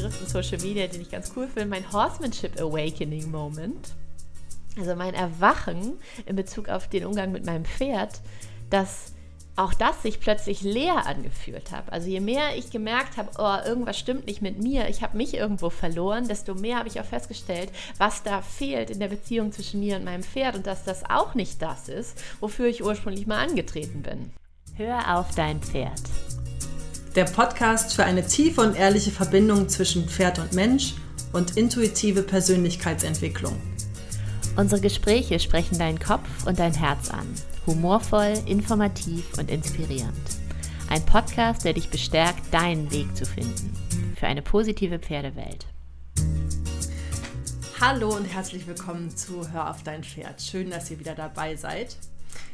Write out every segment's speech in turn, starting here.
Begriff in Social Media, den ich ganz cool finde, mein Horsemanship Awakening Moment. Also mein Erwachen in Bezug auf den Umgang mit meinem Pferd, dass auch das sich plötzlich leer angefühlt habe. Also je mehr ich gemerkt habe, oh, irgendwas stimmt nicht mit mir, ich habe mich irgendwo verloren, desto mehr habe ich auch festgestellt, was da fehlt in der Beziehung zwischen mir und meinem Pferd und dass das auch nicht das ist, wofür ich ursprünglich mal angetreten bin. Hör auf dein Pferd. Der Podcast für eine tiefe und ehrliche Verbindung zwischen Pferd und Mensch und intuitive Persönlichkeitsentwicklung. Unsere Gespräche sprechen deinen Kopf und dein Herz an. Humorvoll, informativ und inspirierend. Ein Podcast, der dich bestärkt, deinen Weg zu finden. Für eine positive Pferdewelt. Hallo und herzlich willkommen zu Hör auf dein Pferd. Schön, dass ihr wieder dabei seid.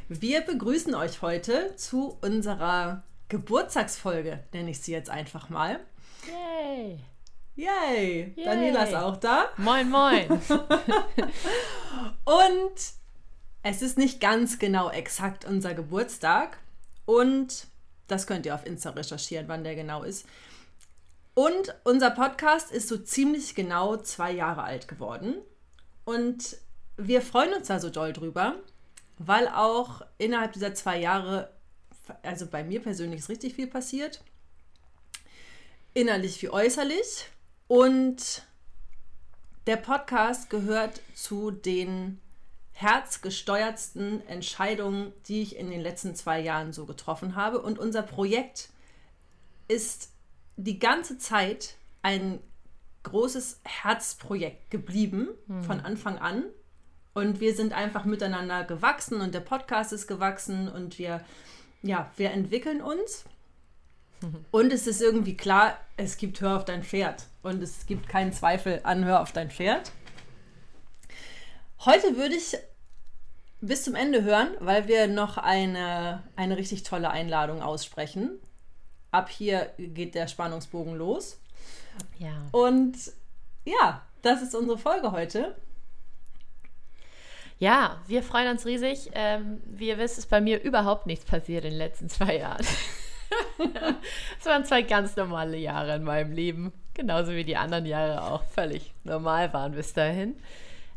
Wir begrüßen euch heute zu unserer Geburtstagsfolge, nenne ich sie jetzt einfach mal. Yay! Yay! Yay. Daniela ist auch da. Moin, moin! und es ist nicht ganz genau exakt unser Geburtstag. Und das könnt ihr auf Insta recherchieren, wann der genau ist. Und unser Podcast ist so ziemlich genau zwei Jahre alt geworden. Und wir freuen uns da so doll drüber, weil auch innerhalb dieser zwei Jahre, also bei mir persönlich ist richtig viel passiert. Innerlich wie äußerlich. Und der Podcast gehört zu den herzgesteuertsten Entscheidungen, die ich in den letzten zwei Jahren so getroffen habe. Und unser Projekt ist die ganze Zeit ein großes Herzprojekt geblieben, hm. von Anfang an. Und wir sind einfach miteinander gewachsen und der Podcast ist gewachsen und wir, ja, wir entwickeln uns. Und es ist irgendwie klar, es gibt Hör auf dein Pferd. Und es gibt keinen Zweifel an Hör auf dein Pferd. Heute würde ich bis zum Ende hören, weil wir noch eine, eine richtig tolle Einladung aussprechen. Ab hier geht der Spannungsbogen los. Ja. Und ja, das ist unsere Folge heute. Ja, wir freuen uns riesig. Ähm, wie ihr wisst, ist bei mir überhaupt nichts passiert in den letzten zwei Jahren. Es waren zwei ganz normale Jahre in meinem Leben. Genauso wie die anderen Jahre auch völlig normal waren bis dahin.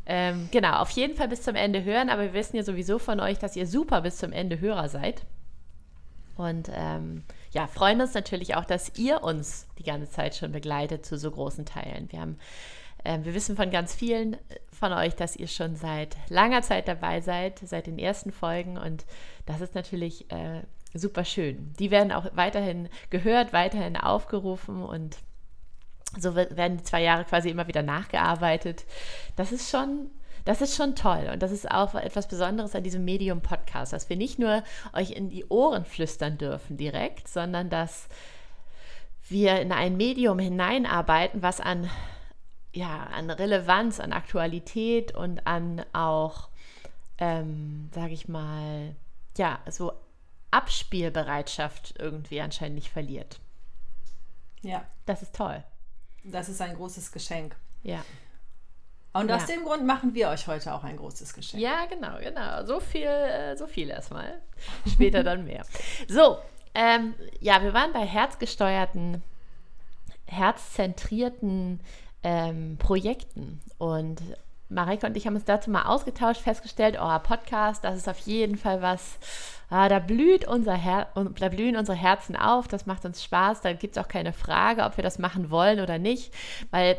Ähm, genau, auf jeden Fall bis zum Ende hören, aber wir wissen ja sowieso von euch, dass ihr super bis zum Ende Hörer seid. Und ähm, ja, freuen uns natürlich auch, dass ihr uns die ganze Zeit schon begleitet zu so großen Teilen. Wir haben wir wissen von ganz vielen von euch, dass ihr schon seit langer Zeit dabei seid, seit den ersten Folgen. Und das ist natürlich äh, super schön. Die werden auch weiterhin gehört, weiterhin aufgerufen und so werden die zwei Jahre quasi immer wieder nachgearbeitet. Das ist schon, das ist schon toll. Und das ist auch etwas Besonderes an diesem Medium-Podcast, dass wir nicht nur euch in die Ohren flüstern dürfen direkt, sondern dass wir in ein Medium hineinarbeiten, was an, ja, an Relevanz, an Aktualität und an auch, ähm, sage ich mal, ja, so Abspielbereitschaft irgendwie anscheinend nicht verliert. Ja. Das ist toll. Das ist ein großes Geschenk. Ja. Und aus ja. dem Grund machen wir euch heute auch ein großes Geschenk. Ja, genau, genau. So viel, äh, so viel erstmal. Später dann mehr. So, ähm, ja, wir waren bei herzgesteuerten, herzzentrierten ähm, Projekten. Und Marike und ich haben uns dazu mal ausgetauscht, festgestellt, oh, Podcast, das ist auf jeden Fall was, ah, da, blüht unser Her da blühen unsere Herzen auf, das macht uns Spaß, da gibt es auch keine Frage, ob wir das machen wollen oder nicht, weil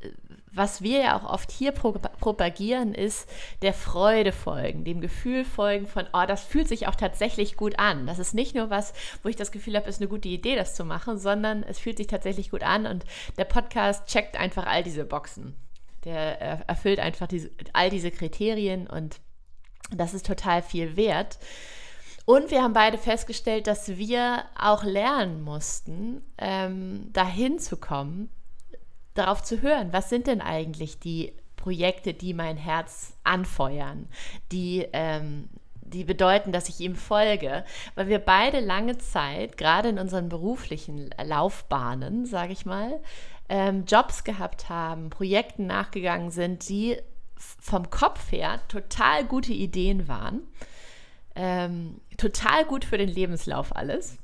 äh, was wir ja auch oft hier pro propagieren, ist der Freude folgen, dem Gefühl folgen von, oh, das fühlt sich auch tatsächlich gut an. Das ist nicht nur was, wo ich das Gefühl habe, ist eine gute Idee, das zu machen, sondern es fühlt sich tatsächlich gut an und der Podcast checkt einfach all diese Boxen. Der erfüllt einfach diese, all diese Kriterien und das ist total viel wert. Und wir haben beide festgestellt, dass wir auch lernen mussten, ähm, dahin zu kommen, darauf zu hören, was sind denn eigentlich die Projekte, die mein Herz anfeuern, die, ähm, die bedeuten, dass ich ihm folge, weil wir beide lange Zeit, gerade in unseren beruflichen Laufbahnen, sage ich mal, ähm, Jobs gehabt haben, Projekten nachgegangen sind, die vom Kopf her total gute Ideen waren. Ähm, total gut für den Lebenslauf alles.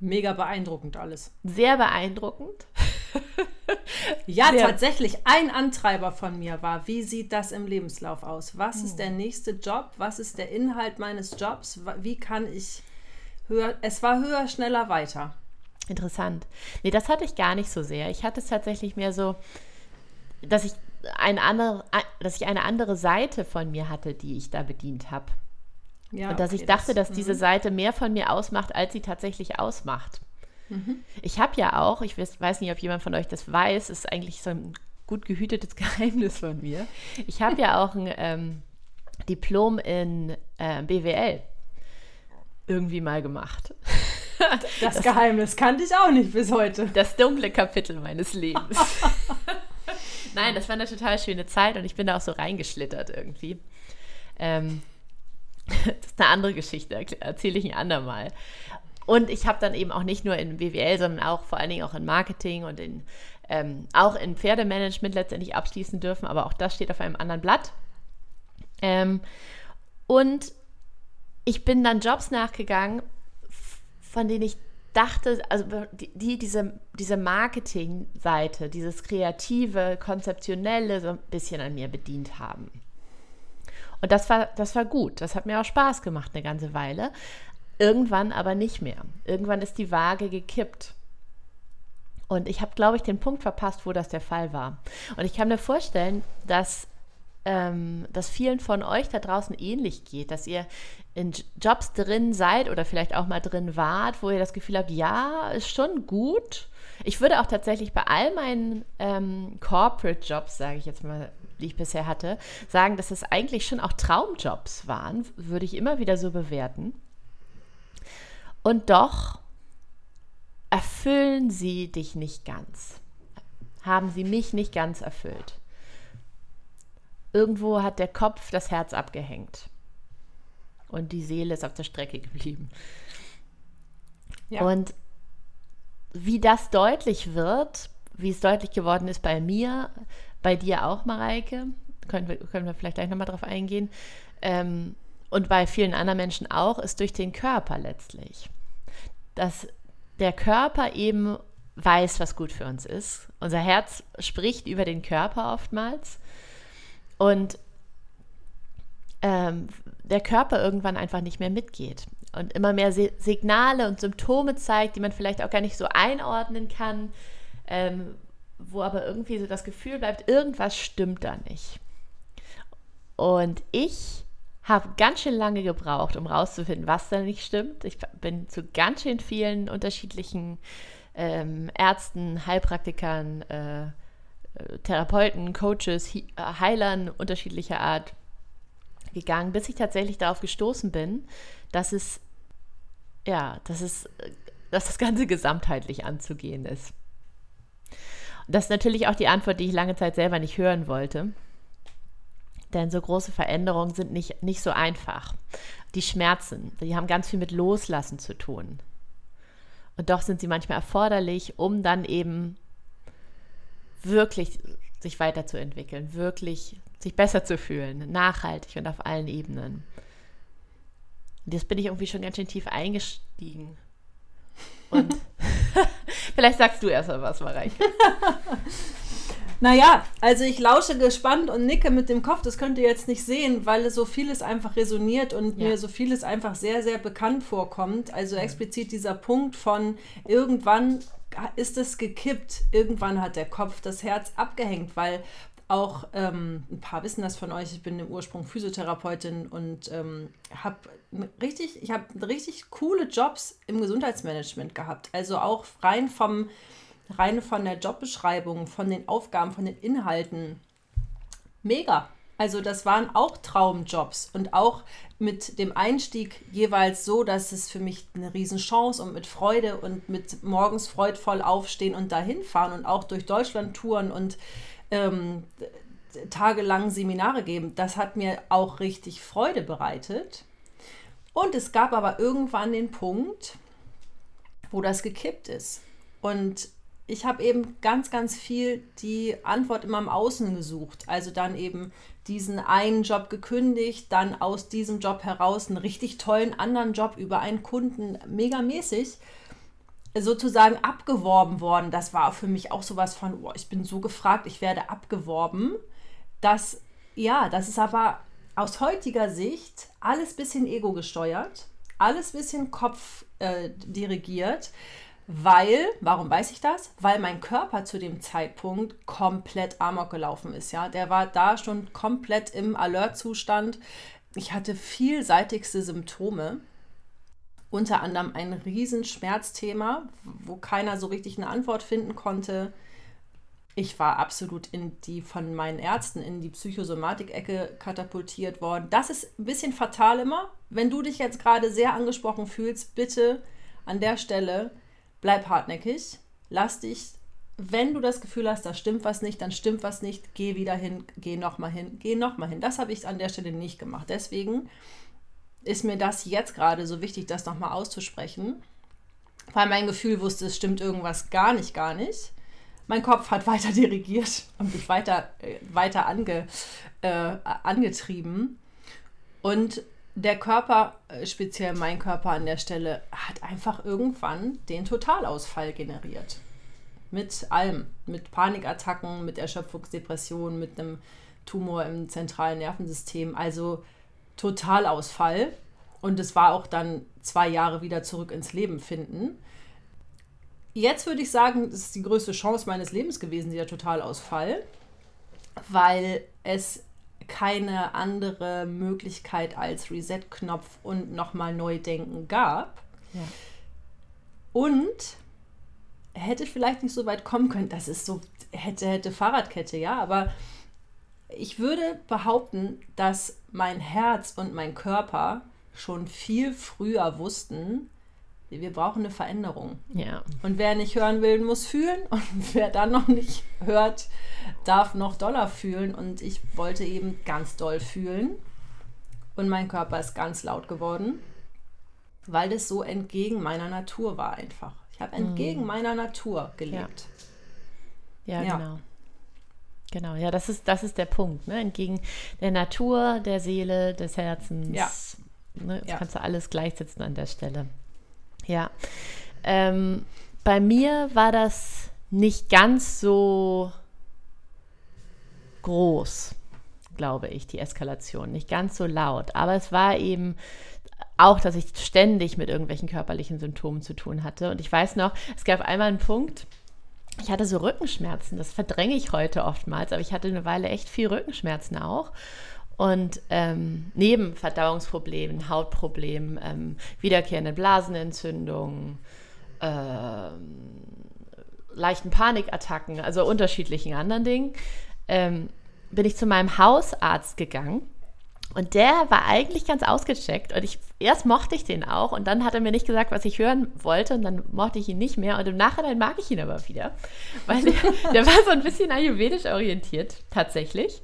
Mega beeindruckend alles. Sehr beeindruckend. Ja, ja, tatsächlich. Ein Antreiber von mir war, wie sieht das im Lebenslauf aus? Was ist hm. der nächste Job? Was ist der Inhalt meines Jobs? Wie kann ich höher, es war höher, schneller, weiter. Interessant. Nee, das hatte ich gar nicht so sehr. Ich hatte es tatsächlich mehr so, dass ich eine andere, dass ich eine andere Seite von mir hatte, die ich da bedient habe. Ja, und dass okay, ich dachte, das, dass diese mhm. Seite mehr von mir ausmacht, als sie tatsächlich ausmacht. Mhm. Ich habe ja auch, ich weiß nicht, ob jemand von euch das weiß, ist eigentlich so ein gut gehütetes Geheimnis von mir. Ich habe ja auch ein ähm, Diplom in äh, BWL irgendwie mal gemacht. Das, das, Geheimnis kannte ich auch nicht bis heute. Das dunkle Kapitel meines Lebens. Nein, das war eine total schöne Zeit und ich bin da auch so reingeschlittert irgendwie. Ähm, das ist eine andere Geschichte, erzähle ich ein andermal. Und ich habe dann eben auch nicht nur in BWL, sondern auch vor allen Dingen auch in Marketing und in, ähm, auch in Pferdemanagement letztendlich abschließen dürfen, aber auch das steht auf einem anderen Blatt. Ähm, und ich bin dann Jobs nachgegangen, von denen ich dachte, also die, diese, diese Marketing-Seite, dieses kreative, konzeptionelle so ein bisschen an mir bedient haben. Und das war, das war gut. Das hat mir auch Spaß gemacht eine ganze Weile. Irgendwann aber nicht mehr. Irgendwann ist die Waage gekippt. Und ich habe, glaube ich, den Punkt verpasst, wo das der Fall war. Und ich kann mir vorstellen, dass ähm, das vielen von euch da draußen ähnlich geht, dass ihr in Jobs drin seid oder vielleicht auch mal drin wart, wo ihr das Gefühl habt, ja, ist schon gut. Ich würde auch tatsächlich bei all meinen ähm, Corporate-Jobs, sage ich jetzt mal, die ich bisher hatte, sagen, dass es eigentlich schon auch Traumjobs waren, würde ich immer wieder so bewerten. Und doch erfüllen sie dich nicht ganz. Haben sie mich nicht ganz erfüllt. Irgendwo hat der Kopf das Herz abgehängt und die Seele ist auf der Strecke geblieben. Ja. Und wie das deutlich wird, wie es deutlich geworden ist bei mir, bei dir auch, Mareike, können wir, können wir vielleicht gleich nochmal drauf eingehen, ähm, und bei vielen anderen Menschen auch, ist durch den Körper letztlich. Dass der Körper eben weiß, was gut für uns ist. Unser Herz spricht über den Körper oftmals. Und ähm, der Körper irgendwann einfach nicht mehr mitgeht und immer mehr Signale und Symptome zeigt, die man vielleicht auch gar nicht so einordnen kann, ähm, wo aber irgendwie so das Gefühl bleibt, irgendwas stimmt da nicht. Und ich habe ganz schön lange gebraucht, um rauszufinden, was da nicht stimmt. Ich bin zu ganz schön vielen unterschiedlichen ähm, Ärzten, Heilpraktikern, äh, äh Therapeuten, Coaches, Heilern unterschiedlicher Art gegangen, bis ich tatsächlich darauf gestoßen bin, dass es, ja, dass es, dass das Ganze gesamtheitlich anzugehen ist. Das ist natürlich auch die Antwort, die ich lange Zeit selber nicht hören wollte. Denn so große Veränderungen sind nicht, nicht so einfach. Die Schmerzen, die haben ganz viel mit Loslassen zu tun. Und doch sind sie manchmal erforderlich, um dann eben wirklich sich weiterzuentwickeln, wirklich sich besser zu fühlen, nachhaltig und auf allen Ebenen. Und jetzt bin ich irgendwie schon ganz schön tief eingestiegen. Und vielleicht sagst du erst mal was, Mareike. Naja, also ich lausche gespannt und nicke mit dem Kopf. Das könnt ihr jetzt nicht sehen, weil so vieles einfach resoniert und ja. mir so vieles einfach sehr, sehr bekannt vorkommt. Also explizit dieser Punkt von irgendwann ist es gekippt, irgendwann hat der Kopf das Herz abgehängt, weil auch ähm, ein paar wissen das von euch. Ich bin im Ursprung Physiotherapeutin und ähm, habe richtig, ich habe richtig coole Jobs im Gesundheitsmanagement gehabt. Also auch rein vom rein von der Jobbeschreibung, von den Aufgaben, von den Inhalten. Mega. Also das waren auch Traumjobs und auch mit dem Einstieg jeweils so, dass es für mich eine Riesenchance und mit Freude und mit morgens freudvoll aufstehen und dahin fahren und auch durch Deutschland touren und ähm, tagelang Seminare geben, das hat mir auch richtig Freude bereitet. Und es gab aber irgendwann den Punkt, wo das gekippt ist. Und ich habe eben ganz, ganz viel die Antwort immer im Außen gesucht. Also dann eben diesen einen Job gekündigt, dann aus diesem Job heraus einen richtig tollen anderen Job über einen Kunden, megamäßig. sozusagen abgeworben worden. Das war für mich auch sowas von, oh, ich bin so gefragt, ich werde abgeworben. Das, ja, das ist aber aus heutiger Sicht alles bisschen ego gesteuert, alles bisschen Kopf äh, dirigiert. Weil, warum weiß ich das? Weil mein Körper zu dem Zeitpunkt komplett amok gelaufen ist. Ja, der war da schon komplett im Alert-Zustand. Ich hatte vielseitigste Symptome, unter anderem ein Riesenschmerzthema, wo keiner so richtig eine Antwort finden konnte. Ich war absolut in die von meinen Ärzten in die Psychosomatik-Ecke katapultiert worden. Das ist ein bisschen fatal immer. Wenn du dich jetzt gerade sehr angesprochen fühlst, bitte an der Stelle bleib hartnäckig, lass dich, wenn du das Gefühl hast, da stimmt was nicht, dann stimmt was nicht, geh wieder hin, geh nochmal hin, geh nochmal hin. Das habe ich an der Stelle nicht gemacht. Deswegen ist mir das jetzt gerade so wichtig, das nochmal auszusprechen, weil mein Gefühl wusste, es stimmt irgendwas gar nicht, gar nicht. Mein Kopf hat weiter dirigiert und mich weiter, äh, weiter ange, äh, angetrieben. Und der Körper, äh, speziell mein Körper an der Stelle, hat einfach irgendwann den Totalausfall generiert. Mit allem. Mit Panikattacken, mit Erschöpfungsdepressionen, mit einem Tumor im zentralen Nervensystem. Also Totalausfall. Und es war auch dann zwei Jahre wieder zurück ins Leben finden. Jetzt würde ich sagen, das ist die größte Chance meines Lebens gewesen, dieser Totalausfall, weil es keine andere Möglichkeit als Reset-Knopf und nochmal neu denken gab. Ja. Und hätte vielleicht nicht so weit kommen können. Das ist so, hätte, hätte Fahrradkette, ja, aber ich würde behaupten, dass mein Herz und mein Körper schon viel früher wussten, wir brauchen eine Veränderung. Ja. Und wer nicht hören will, muss fühlen. Und wer dann noch nicht hört, darf noch doller fühlen. Und ich wollte eben ganz doll fühlen. Und mein Körper ist ganz laut geworden, weil das so entgegen meiner Natur war einfach. Ich habe entgegen mhm. meiner Natur gelebt. Ja, ja, ja, genau. Genau, ja, das ist, das ist der Punkt. Ne? Entgegen der Natur, der Seele, des Herzens. Ja. Ne? Das ja. kannst du alles gleichsetzen an der Stelle. Ja. Ähm, bei mir war das nicht ganz so groß, glaube ich, die Eskalation. Nicht ganz so laut. Aber es war eben auch, dass ich ständig mit irgendwelchen körperlichen Symptomen zu tun hatte. Und ich weiß noch, es gab einmal einen Punkt, ich hatte so Rückenschmerzen. Das verdränge ich heute oftmals, aber ich hatte eine Weile echt viel Rückenschmerzen auch. Und ähm, neben Verdauungsproblemen, Hautproblemen, ähm, wiederkehrende Blasenentzündungen, ähm, leichten Panikattacken, also unterschiedlichen anderen Dingen, ähm, bin ich zu meinem Hausarzt gegangen. Und der war eigentlich ganz ausgecheckt. Und ich, erst mochte ich den auch. Und dann hat er mir nicht gesagt, was ich hören wollte. Und dann mochte ich ihn nicht mehr. Und im Nachhinein mag ich ihn aber wieder. Weil der, der war so ein bisschen ayurvedisch orientiert, tatsächlich.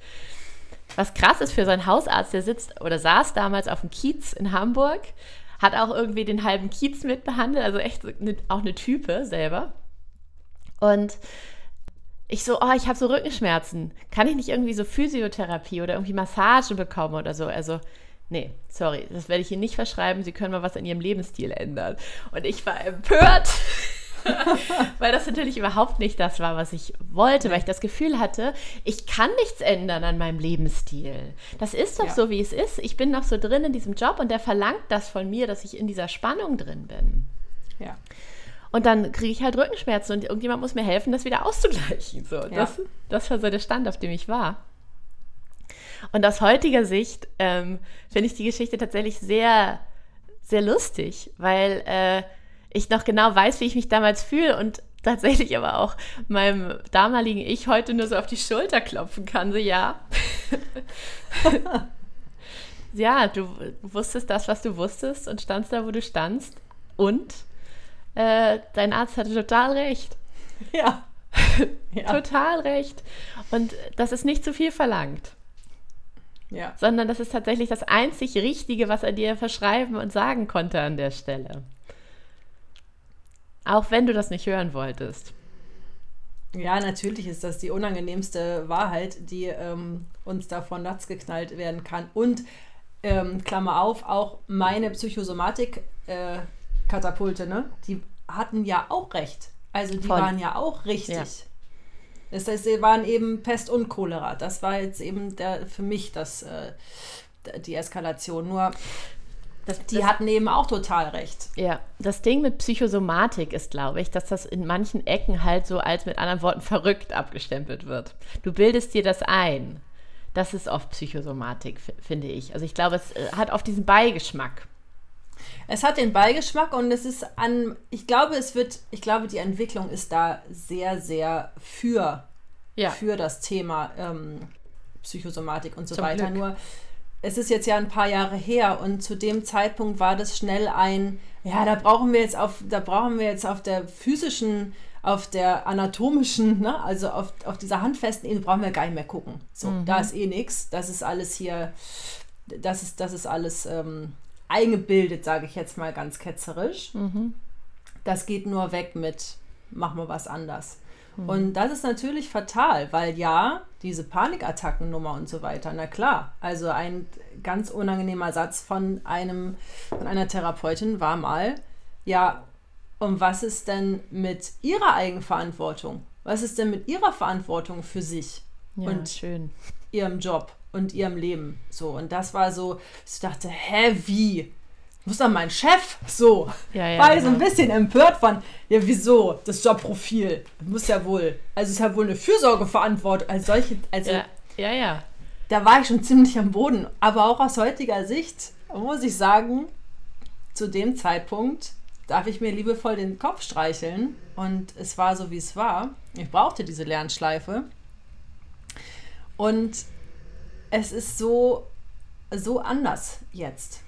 Was krass ist für so einen Hausarzt, der sitzt oder saß damals auf dem Kiez in Hamburg, hat auch irgendwie den halben Kiez mitbehandelt, also echt eine, auch eine Type selber. Und ich so, oh, ich habe so Rückenschmerzen. Kann ich nicht irgendwie so Physiotherapie oder irgendwie Massage bekommen oder so? Also, nee, sorry, das werde ich Ihnen nicht verschreiben. Sie können mal was in Ihrem Lebensstil ändern. Und ich war empört. weil das natürlich überhaupt nicht das war, was ich wollte, weil ich das Gefühl hatte, ich kann nichts ändern an meinem Lebensstil. Das ist doch ja. so, wie es ist. Ich bin noch so drin in diesem Job und der verlangt das von mir, dass ich in dieser Spannung drin bin. Ja. Und dann kriege ich halt Rückenschmerzen und irgendjemand muss mir helfen, das wieder auszugleichen. So, ja. das, das war so der Stand, auf dem ich war. Und aus heutiger Sicht ähm, finde ich die Geschichte tatsächlich sehr, sehr lustig, weil äh, ich noch genau weiß, wie ich mich damals fühle und tatsächlich aber auch meinem damaligen Ich heute nur so auf die Schulter klopfen kann. So, ja. ja, du wusstest das, was du wusstest und standst da, wo du standst. Und äh, dein Arzt hatte total recht. Ja. ja. total recht. Und das ist nicht zu viel verlangt. Ja. Sondern das ist tatsächlich das einzig Richtige, was er dir verschreiben und sagen konnte an der Stelle. Auch wenn du das nicht hören wolltest. Ja, natürlich ist das die unangenehmste Wahrheit, die ähm, uns davon nuts geknallt werden kann. Und, ähm, Klammer auf, auch meine Psychosomatik-Katapulte, äh, ne? die hatten ja auch recht. Also die Voll. waren ja auch richtig. Ja. Das heißt, sie waren eben Pest und Cholera. Das war jetzt eben der, für mich das, äh, die Eskalation. Nur, Das, die das, hatten eben auch total recht. ja, das Ding mit Psychosomatik ist, glaube ich, dass das in manchen Ecken halt so als mit anderen Worten verrückt abgestempelt wird. Du bildest dir das ein. Das ist oft Psychosomatik, finde ich. Also ich glaube, es äh, hat oft diesen Beigeschmack. Es hat den Beigeschmack und es ist an, ich glaube, es wird, ich glaube, die Entwicklung ist da sehr, sehr für, Ja. für das Thema ähm, Psychosomatik und so Zum weiter. Glück. Nur es ist jetzt ja ein paar Jahre her und zu dem Zeitpunkt war das schnell ein, ja, da brauchen wir jetzt auf, da brauchen wir jetzt auf der physischen, auf der anatomischen, ne, also auf, auf dieser handfesten Ebene brauchen wir gar nicht mehr gucken. So, da ist eh nichts. Das ist alles hier, das ist, das ist alles ähm, eingebildet, sage ich jetzt mal ganz ketzerisch. Das geht nur weg mit, mach mal was anders. Und das ist natürlich fatal, weil ja, diese Panikattackennummer und so weiter, na klar, also ein ganz unangenehmer Satz von einem, von einer Therapeutin war mal, ja, und was ist denn mit ihrer Eigenverantwortung? Was ist denn mit ihrer Verantwortung für sich? Ja, Und schön. ihrem Job und ihrem Leben. So, und das war so, ich dachte, hä, wie? Muss doch mein Chef so. Ja, ja, war ich so ein genau. bisschen empört von, ja, wieso? Das Jobprofil. Muss ja wohl. Also ist ja wohl eine Fürsorgeverantwortung als solche. Also Ja, ja, ja. da war ich schon ziemlich am Boden. Aber auch aus heutiger Sicht muss ich sagen, zu dem Zeitpunkt darf ich mir liebevoll den Kopf streicheln. Und es war so, wie es war. Ich brauchte diese Lernschleife. Und es ist so, so anders jetzt.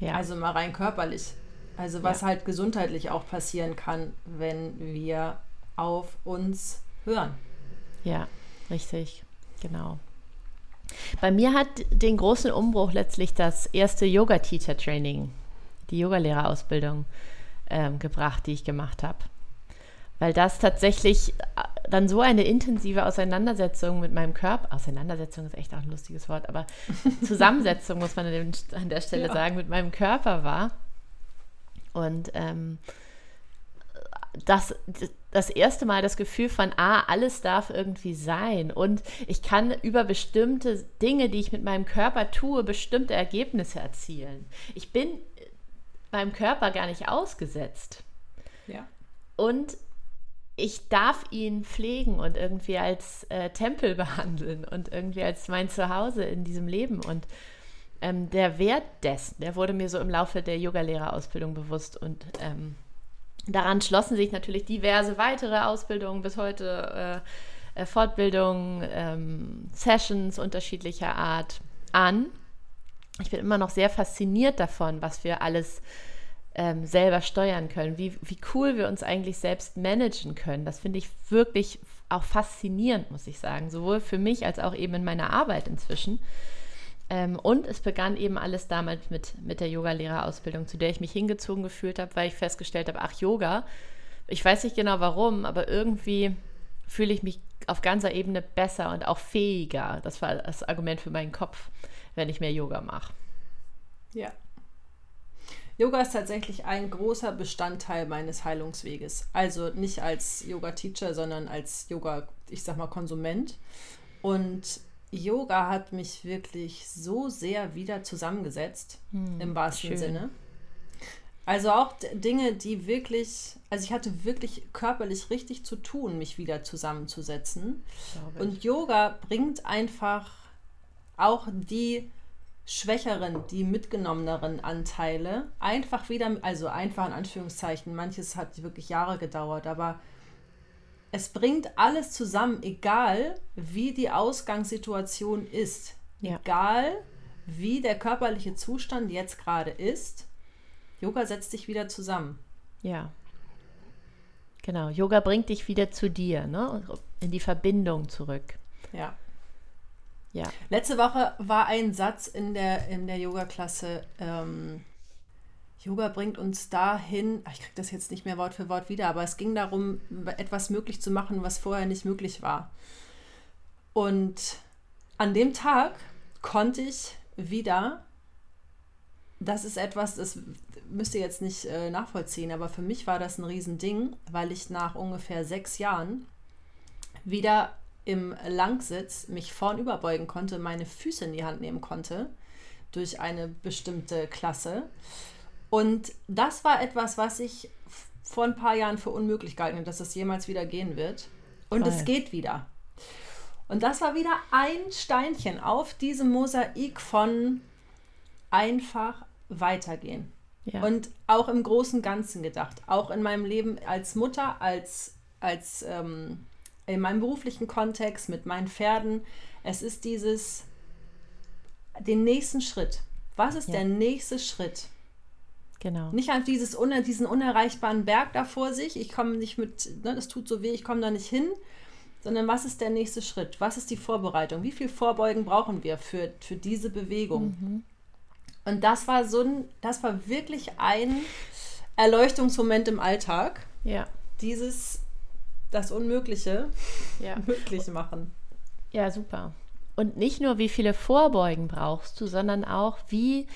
Ja, Also mal rein körperlich. Also was Ja. halt gesundheitlich auch passieren kann, wenn wir auf uns hören. ja, richtig, genau. Bei mir hat den großen Umbruch letztlich das erste Yoga-Teacher-Training, die Yogalehrerausbildung ähm, gebracht, die ich gemacht habe. Weil das tatsächlich äh, dann so eine intensive Auseinandersetzung mit meinem Körper, Auseinandersetzung ist echt auch ein lustiges Wort, aber Zusammensetzung muss man an, dem, an der Stelle Ja. sagen, mit meinem Körper war. Und ähm, das, das erste Mal das Gefühl von, ah, alles darf irgendwie sein. Und ich kann über bestimmte Dinge, die ich mit meinem Körper tue, bestimmte Ergebnisse erzielen. Ich bin meinem Körper gar nicht ausgesetzt. Ja. Und ich darf ihn pflegen und irgendwie als äh, Tempel behandeln und irgendwie als mein Zuhause in diesem Leben. Und ähm, der Wert dessen, der wurde mir so im Laufe der Yogalehrerausbildung bewusst. Und ähm, daran schlossen sich natürlich diverse weitere Ausbildungen bis heute, äh, äh, Fortbildungen, ähm, Sessions unterschiedlicher Art an. Ich bin immer noch sehr fasziniert davon, was wir alles ähm, selber steuern können, wie, wie cool wir uns eigentlich selbst managen können. Das finde ich wirklich auch faszinierend, muss ich sagen, sowohl für mich als auch eben in meiner Arbeit inzwischen. Ähm, und es begann eben alles damals mit, mit der Yogalehrerausbildung, zu der ich mich hingezogen gefühlt habe, weil ich festgestellt habe, ach Yoga, ich weiß nicht genau warum, aber irgendwie fühle ich mich auf ganzer Ebene besser und auch fähiger. Das war das Argument für meinen Kopf, wenn ich mehr Yoga mache. Ja. Yoga ist tatsächlich ein großer Bestandteil meines Heilungsweges. Also nicht als Yoga-Teacher, sondern als Yoga, ich sag mal, Konsument. Und Yoga hat mich wirklich so sehr wieder zusammengesetzt, im wahrsten schön. Sinne. Also auch Dinge, die wirklich, also ich hatte wirklich körperlich richtig zu tun, mich wieder zusammenzusetzen. Und Yoga bringt einfach auch die schwächeren, die mitgenommeneren Anteile einfach wieder, also einfach in Anführungszeichen, manches hat wirklich Jahre gedauert, aber es bringt alles zusammen, egal wie die Ausgangssituation ist, Ja. egal wie der körperliche Zustand jetzt gerade ist. Yoga setzt dich wieder zusammen. Ja. Genau. Yoga bringt dich wieder zu dir, ne? In die Verbindung zurück. Ja. Ja. Letzte Woche war ein Satz in der, in der Yoga-Klasse. Ähm, Yoga bringt uns dahin, ach, ich kriege das jetzt nicht mehr Wort für Wort wieder, aber es ging darum, etwas möglich zu machen, was vorher nicht möglich war. Und an dem Tag konnte ich wieder das ist etwas, das müsst ihr jetzt nicht äh, nachvollziehen, aber für mich war das ein Riesending, weil ich nach ungefähr sechs Jahren wieder im Langsitz mich vorn überbeugen konnte, meine Füße in die Hand nehmen konnte durch eine bestimmte Klasse. Und das war etwas, was ich vor ein paar Jahren für unmöglich gehalten habe, dass das jemals wieder gehen wird. Und Voll. es geht wieder. Und das war wieder ein Steinchen auf diesem Mosaik von einfach weitergehen. Ja. Und auch im großen Ganzen gedacht. Auch in meinem Leben als Mutter, als, als ähm, in meinem beruflichen Kontext mit meinen Pferden. Es ist dieses, den nächsten Schritt. Was ist ja. der nächste Schritt? Genau. Nicht einfach dieses, diesen unerreichbaren Berg da vor sich. Ich komme nicht mit, ne, das tut so weh, ich komme da nicht hin. Sondern was ist der nächste Schritt? Was ist die Vorbereitung? Wie viel Vorbeugen brauchen wir für, für diese Bewegung? Mhm. Und das war so ein, das war wirklich ein Erleuchtungsmoment im Alltag. Ja. Dieses, das Unmögliche ja. möglich machen. Ja, super. Und nicht nur, wie viele Vorbeugen brauchst du, sondern auch, wie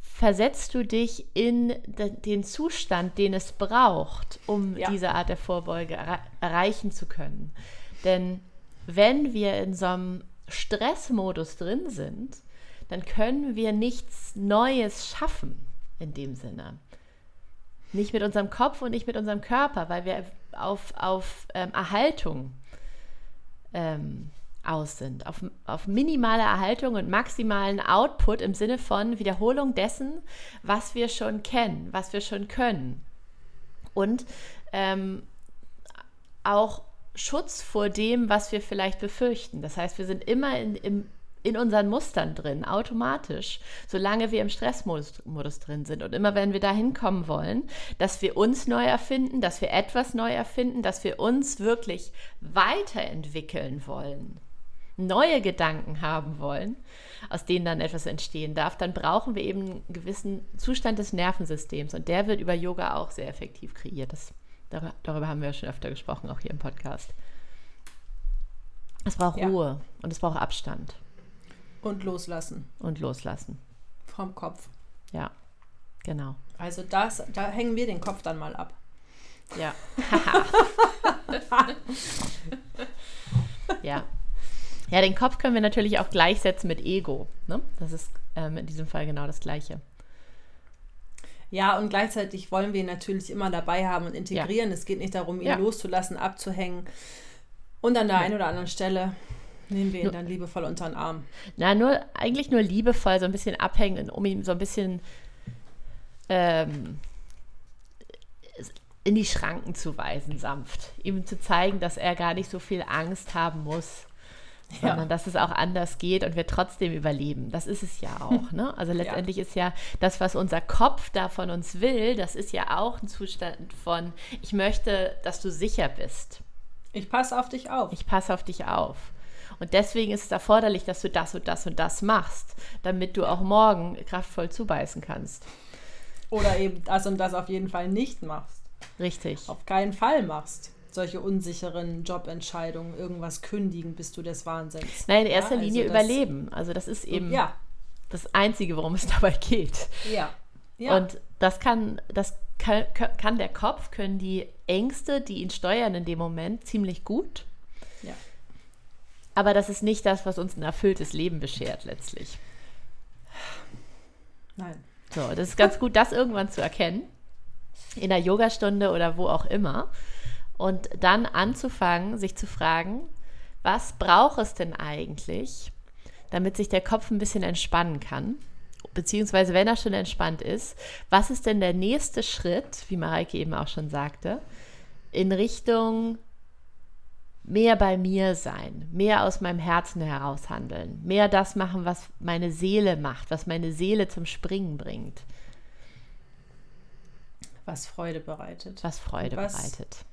versetzt du dich in den Zustand, den es braucht, um ja. diese Art der Vorbeuge erreichen zu können. Denn wenn wir in so einem Stressmodus drin sind, dann können wir nichts Neues schaffen in dem Sinne. Nicht mit unserem Kopf und nicht mit unserem Körper, weil wir auf, auf ähm, Erhaltung ähm, aus sind, auf, auf minimale Erhaltung und maximalen Output im Sinne von Wiederholung dessen, was wir schon kennen, was wir schon können. Und ähm, auch Schutz vor dem, was wir vielleicht befürchten. Das heißt, wir sind immer in, im, in unseren Mustern drin, automatisch, solange wir im Stressmodus drin sind. Und immer wenn wir dahin kommen wollen, dass wir uns neu erfinden, dass wir etwas neu erfinden, dass wir uns wirklich weiterentwickeln wollen, neue Gedanken haben wollen, aus denen dann etwas entstehen darf, dann brauchen wir eben einen gewissen Zustand des Nervensystems. Und der wird über Yoga auch sehr effektiv kreiert. Das, darüber haben wir ja schon öfter gesprochen, auch hier im Podcast. Es braucht ja. Ruhe und es braucht Abstand. Und loslassen. Und loslassen. Vom Kopf. Ja, genau. Also das, da hängen wir den Kopf dann mal ab. Ja. ja. Ja, den Kopf können wir natürlich auch gleichsetzen mit Ego. Ne? Das ist ähm, in diesem Fall genau das Gleiche. Ja, und gleichzeitig wollen wir ihn natürlich immer dabei haben und integrieren. Ja. Es geht nicht darum, ihn ja. loszulassen, abzuhängen. Und an der ja. einen oder anderen Stelle nehmen wir ihn nur, dann liebevoll unter den Arm. Na, nur, eigentlich nur liebevoll, so ein bisschen abhängen, um ihn so ein bisschen ähm, in die Schranken zu weisen, sanft. Ihm zu zeigen, dass er gar nicht so viel Angst haben muss ja. sondern dass es auch anders geht und wir trotzdem überleben. Das ist es ja auch. Ne? Also letztendlich ja. ist ja das, was unser Kopf da von uns will, das ist ja auch ein Zustand von, ich möchte, dass du sicher bist. Ich passe auf dich auf. Ich passe auf dich auf. Und deswegen ist es erforderlich, dass du das und das und das machst, damit du auch morgen kraftvoll zubeißen kannst. Oder eben das und das auf jeden Fall nicht machst. Richtig. Auf keinen Fall machst solche unsicheren Jobentscheidungen, irgendwas kündigen, bist du des Wahnsinns. Nein, in erster ja, also Linie überleben. Also das ist eben ja. das Einzige, worum es dabei geht. Ja. ja. Und das kann, das kann, kann der Kopf, können die Ängste, die ihn steuern in dem Moment, ziemlich gut. Aber das ist nicht das, was uns ein erfülltes Leben beschert letztlich. Nein. So, das ist ganz gut, das irgendwann zu erkennen. In der Yogastunde oder wo auch immer. Und dann anzufangen, sich zu fragen, was braucht es denn eigentlich, damit sich der Kopf ein bisschen entspannen kann? Beziehungsweise, wenn er schon entspannt ist, was ist denn der nächste Schritt, wie Mareike eben auch schon sagte, in Richtung mehr bei mir sein, mehr aus meinem Herzen heraus handeln, mehr das machen, was meine Seele macht, was meine Seele zum Springen bringt. Was Freude bereitet. Was Freude was, bereitet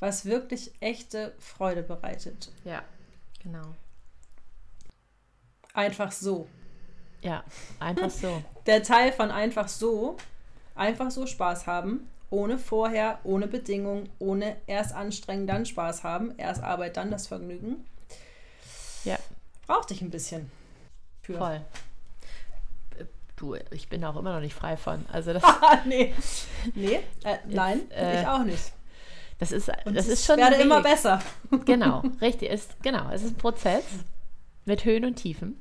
was wirklich echte Freude bereitet. Ja, genau. Einfach so. Ja, einfach so. Der Teil von einfach so, einfach so Spaß haben, ohne vorher, ohne Bedingung, ohne erst anstrengen, dann Spaß haben, erst Arbeit, dann das Vergnügen. Ja. Braucht dich ein bisschen. Für. Voll. Du, ich bin auch immer noch nicht frei von. Also das. nee. Nee, äh, nein, äh, ich auch nicht. Das ist, Und das ist schon. werde immer besser. Genau, richtig. Ist, genau, es ist ein Prozess mit Höhen und Tiefen.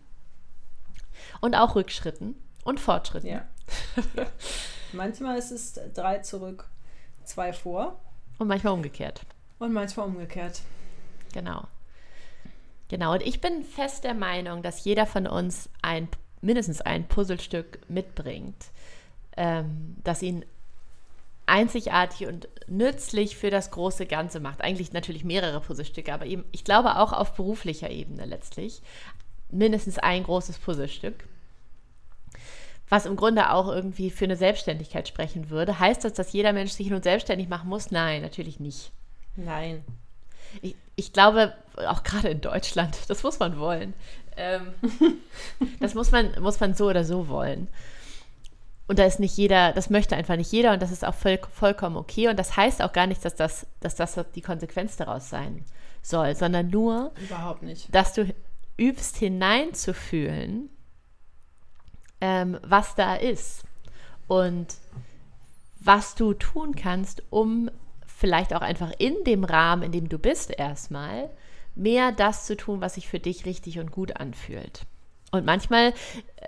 Und auch Rückschritten und Fortschritten. Ja. Manchmal ist es drei zurück, zwei vor. Und manchmal umgekehrt. Und manchmal umgekehrt. Genau. Genau. Und ich bin fest der Meinung, dass jeder von uns ein mindestens ein Puzzlestück mitbringt, ähm, das ihn einzigartig und nützlich für das große Ganze macht. Eigentlich natürlich mehrere Puzzlestücke, aber eben, ich glaube auch auf beruflicher Ebene letztlich. Mindestens ein großes Puzzlestück. Was im Grunde auch irgendwie für eine Selbstständigkeit sprechen würde. Heißt das, dass jeder Mensch sich nun selbstständig machen muss? Nein, natürlich nicht. Nein. Ich, ich glaube, auch gerade in Deutschland, das muss man wollen. Ähm, das muss man, muss man so oder so wollen. Und da ist nicht jeder, das möchte einfach nicht jeder und das ist auch voll, vollkommen okay. Und das heißt auch gar nicht, dass das, dass das die Konsequenz daraus sein soll, sondern nur, Überhaupt nicht. dass du übst hineinzufühlen, ähm, was da ist und was du tun kannst, um vielleicht auch einfach in dem Rahmen, in dem du bist, erstmal mehr das zu tun, was sich für dich richtig und gut anfühlt. Und manchmal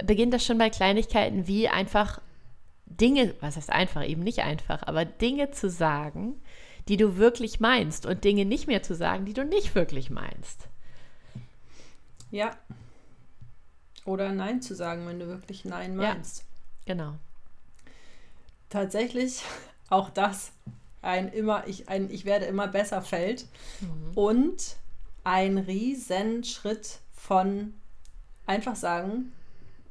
beginnt das schon bei Kleinigkeiten wie einfach Dinge, was heißt einfach, eben nicht einfach, aber Dinge zu sagen, die du wirklich meinst und Dinge nicht mehr zu sagen, die du nicht wirklich meinst. Ja. Oder Nein zu sagen, wenn du wirklich Nein meinst. Ja, genau. Tatsächlich auch das ein immer, ich, ein Ich werde immer besser fällt. Mhm. Und ein Riesenschritt von einfach sagen,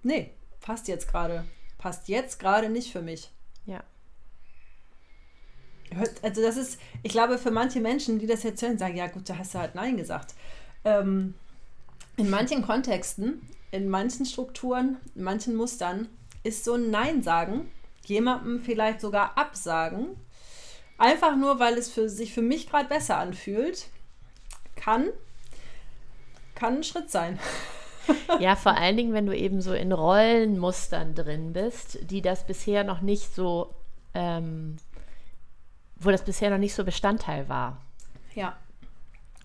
nee, passt jetzt gerade. Passt jetzt gerade nicht für mich. Ja. Also das ist, ich glaube, für manche Menschen, die das jetzt hören, sagen, ja gut, da hast du halt Nein gesagt. Ähm, in manchen Kontexten, in manchen Strukturen, in manchen Mustern ist so ein Nein sagen, jemandem vielleicht sogar absagen, einfach nur, weil es für sich für mich gerade besser anfühlt, kann, kann ein Schritt sein. ja, vor allen Dingen, wenn du eben so in Rollenmustern drin bist, die das bisher noch nicht so, ähm, wo das bisher noch nicht so Bestandteil war. Ja.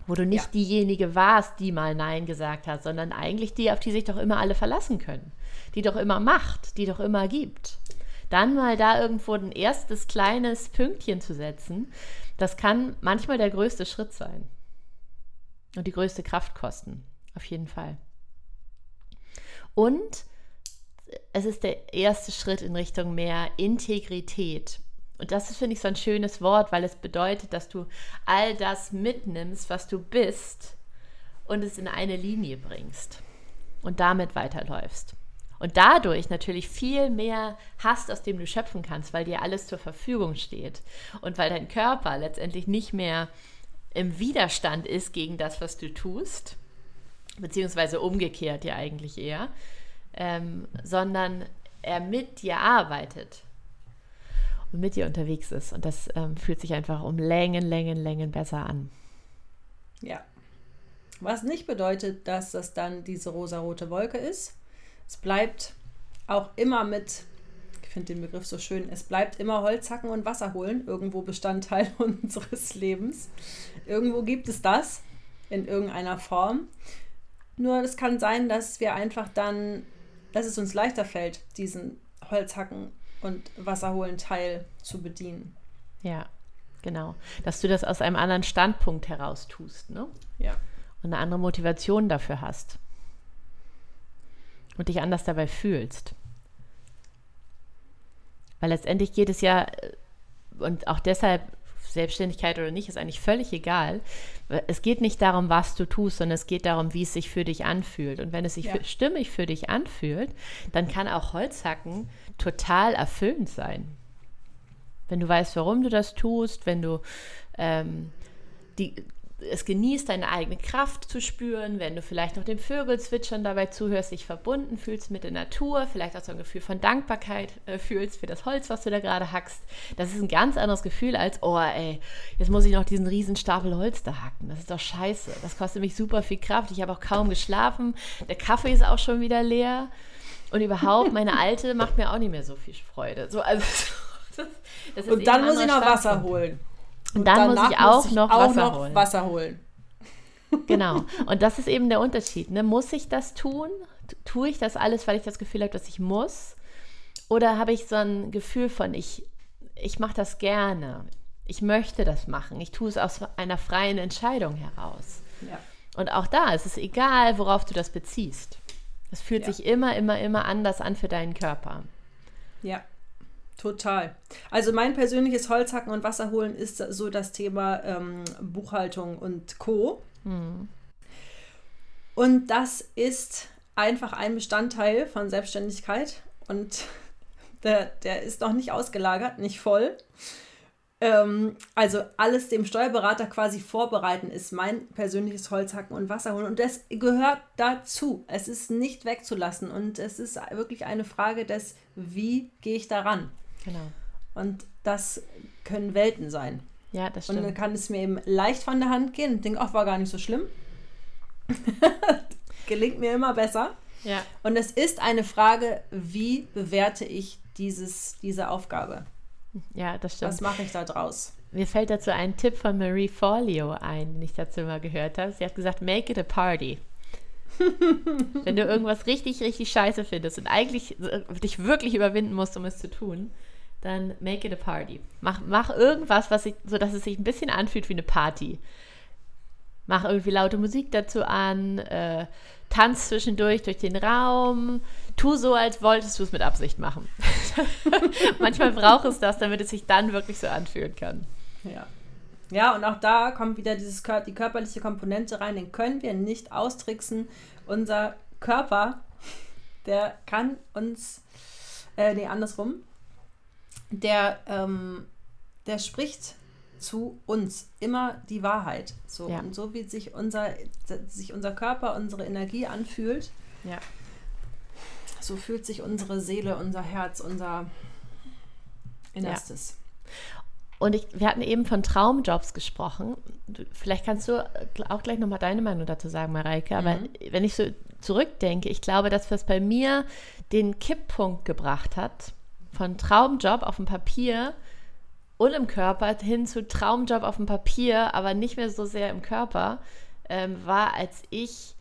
Wo du nicht ja. diejenige warst, die mal Nein gesagt hat, sondern eigentlich die, auf die sich doch immer alle verlassen können. Die doch immer macht, die doch immer gibt. Dann mal da irgendwo ein erstes kleines Pünktchen zu setzen, das kann manchmal der größte Schritt sein. Und die größte Kraft kosten. Auf jeden Fall. Und es ist der erste Schritt in Richtung mehr Integrität. Und das ist, finde ich, so ein schönes Wort, weil es bedeutet, dass du all das mitnimmst, was du bist, und es in eine Linie bringst und damit weiterläufst. Und dadurch natürlich viel mehr hast, aus dem du schöpfen kannst, weil dir alles zur Verfügung steht. Und weil dein Körper letztendlich nicht mehr im Widerstand ist gegen das, was du tust, beziehungsweise umgekehrt ja eigentlich eher, ähm, sondern er mit dir arbeitet und mit dir unterwegs ist. Und das ähm, fühlt sich einfach um Längen, Längen, Längen besser an. Ja. Was nicht bedeutet, dass das dann diese rosarote Wolke ist. Es bleibt auch immer mit, ich finde den Begriff so schön, es bleibt immer Holzhacken und Wasser holen, irgendwo Bestandteil unseres Lebens. Irgendwo gibt es das in irgendeiner Form. Nur es kann sein, dass wir einfach dann, dass es uns leichter fällt, diesen Holzhacken und Wasserholen Teil zu bedienen. Ja, genau. Dass du das aus einem anderen Standpunkt heraus tust, ne? Ja. Und eine andere Motivation dafür hast. Und dich anders dabei fühlst. Weil letztendlich geht es ja, äh, und auch deshalb Selbstständigkeit oder nicht, ist eigentlich völlig egal. Es geht nicht darum, was du tust, sondern es geht darum, wie es sich für dich anfühlt. Und wenn es sich ja. für, stimmig für dich anfühlt, dann kann auch Holzhacken total erfüllend sein. Wenn du weißt, warum du das tust, wenn du ähm, die, es genießt, deine eigene Kraft zu spüren, wenn du vielleicht noch dem Vögelzwitschern dabei zuhörst, dich verbunden fühlst mit der Natur, vielleicht auch so ein Gefühl von Dankbarkeit äh, fühlst für das Holz, was du da gerade hackst. Das ist ein ganz anderes Gefühl als, oh ey, jetzt muss ich noch diesen riesen Stapel Holz da hacken. Das ist doch scheiße. Das kostet mich super viel Kraft. Ich habe auch kaum geschlafen. Der Kaffee ist auch schon wieder leer. Und überhaupt, meine alte macht mir auch nicht mehr so viel Freude. So, also, das, das und dann muss ich noch Wasser holen. Und, dann muss ich auch, muss ich noch, auch Wasser, noch holen. Wasser holen. Genau. Und das ist eben der Unterschied. Ne? Muss ich das tun? Tue ich das alles, weil ich das Gefühl habe, dass ich muss? Oder habe ich so ein Gefühl von, ich, ich mache das gerne. Ich möchte das machen. Ich tue es aus einer freien Entscheidung heraus. Ja. Und auch da ist es egal, worauf du das beziehst. Es fühlt ja. sich immer, immer, immer anders an für deinen Körper. Ja, total. Also mein persönliches Holzhacken und Wasserholen ist so das Thema ähm, Buchhaltung und Co. Mhm. Und das ist einfach ein Bestandteil von Selbstständigkeit und der, der ist noch nicht ausgelagert, nicht voll. Ähm, also alles dem Steuerberater quasi vorbereiten ist mein persönliches Holzhacken und Wasserholen. Und das gehört dazu. Es ist nicht wegzulassen. Und es ist wirklich eine Frage des, wie gehe ich daran? Genau. Und das können Welten sein. Ja, das stimmt. Und dann kann es mir eben leicht von der Hand gehen und denke, ach, war gar nicht so schlimm. Gelingt mir immer besser. Ja. Und es ist eine Frage, wie bewerte ich dieses, diese Aufgabe? Ja, das stimmt. Was mache ich da draus? Mir fällt dazu ein Tipp von Marie Forleo ein, den ich dazu mal gehört habe. Sie hat gesagt, make it a party. Wenn du irgendwas richtig, richtig scheiße findest und eigentlich dich wirklich überwinden musst, um es zu tun, dann make it a party. Mach, mach irgendwas, was ich, so dass es sich ein bisschen anfühlt wie eine Party. Mach irgendwie laute Musik dazu an, äh, tanz zwischendurch durch den Raum, tu so, als wolltest du es mit Absicht machen. Manchmal braucht es das, damit es sich dann wirklich so anfühlen kann. Ja. Ja, und auch da kommt wieder dieses, die körperliche Komponente rein, den können wir nicht austricksen. Unser Körper, der kann uns, äh, nee, andersrum, der, ähm, der spricht zu uns immer die Wahrheit. So, ja. Und so wie sich unser, sich unser Körper, unsere Energie anfühlt, ja. so fühlt sich unsere Seele, unser Herz, unser Innerstes. Ja. Und ich, wir hatten eben von Traumjobs gesprochen. vielleicht kannst du auch gleich nochmal deine Meinung dazu sagen, Mareike. Aber mhm. wenn ich so zurückdenke, ich glaube, dass was bei mir den Kipppunkt gebracht hat, von Traumjob auf dem Papier und im Körper hin zu Traumjob auf dem Papier, aber nicht mehr so sehr im Körper, ähm, war, als ich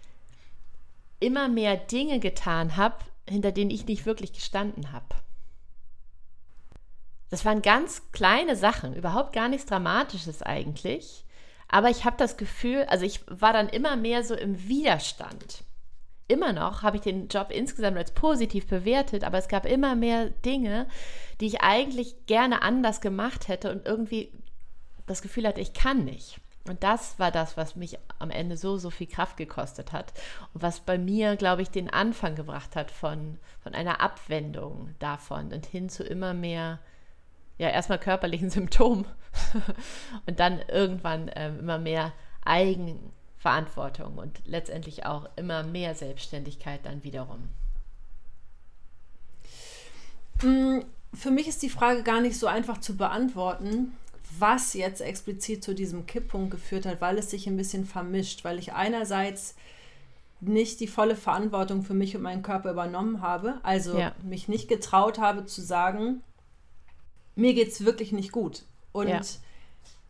immer mehr Dinge getan habe, hinter denen ich nicht wirklich gestanden habe. Das waren ganz kleine Sachen, überhaupt gar nichts Dramatisches eigentlich. Aber ich habe das Gefühl, also ich war dann immer mehr so im Widerstand immer noch habe ich den Job insgesamt als positiv bewertet, aber es gab immer mehr Dinge, die ich eigentlich gerne anders gemacht hätte und irgendwie das Gefühl hatte, ich kann nicht. Und das war das, was mich am Ende so, so viel Kraft gekostet hat und was bei mir, glaube ich, den Anfang gebracht hat von, von einer Abwendung davon und hin zu immer mehr, ja, erstmal körperlichen Symptomen und dann irgendwann ähm, immer mehr Eigen, Verantwortung und letztendlich auch immer mehr Selbstständigkeit dann wiederum? Mm, für mich ist die Frage gar nicht so einfach zu beantworten, was jetzt explizit zu diesem Kipppunkt geführt hat, weil es sich ein bisschen vermischt, weil ich einerseits nicht die volle Verantwortung für mich und meinen Körper übernommen habe, also ja. mich nicht getraut habe zu sagen, mir geht es wirklich nicht gut. Und ja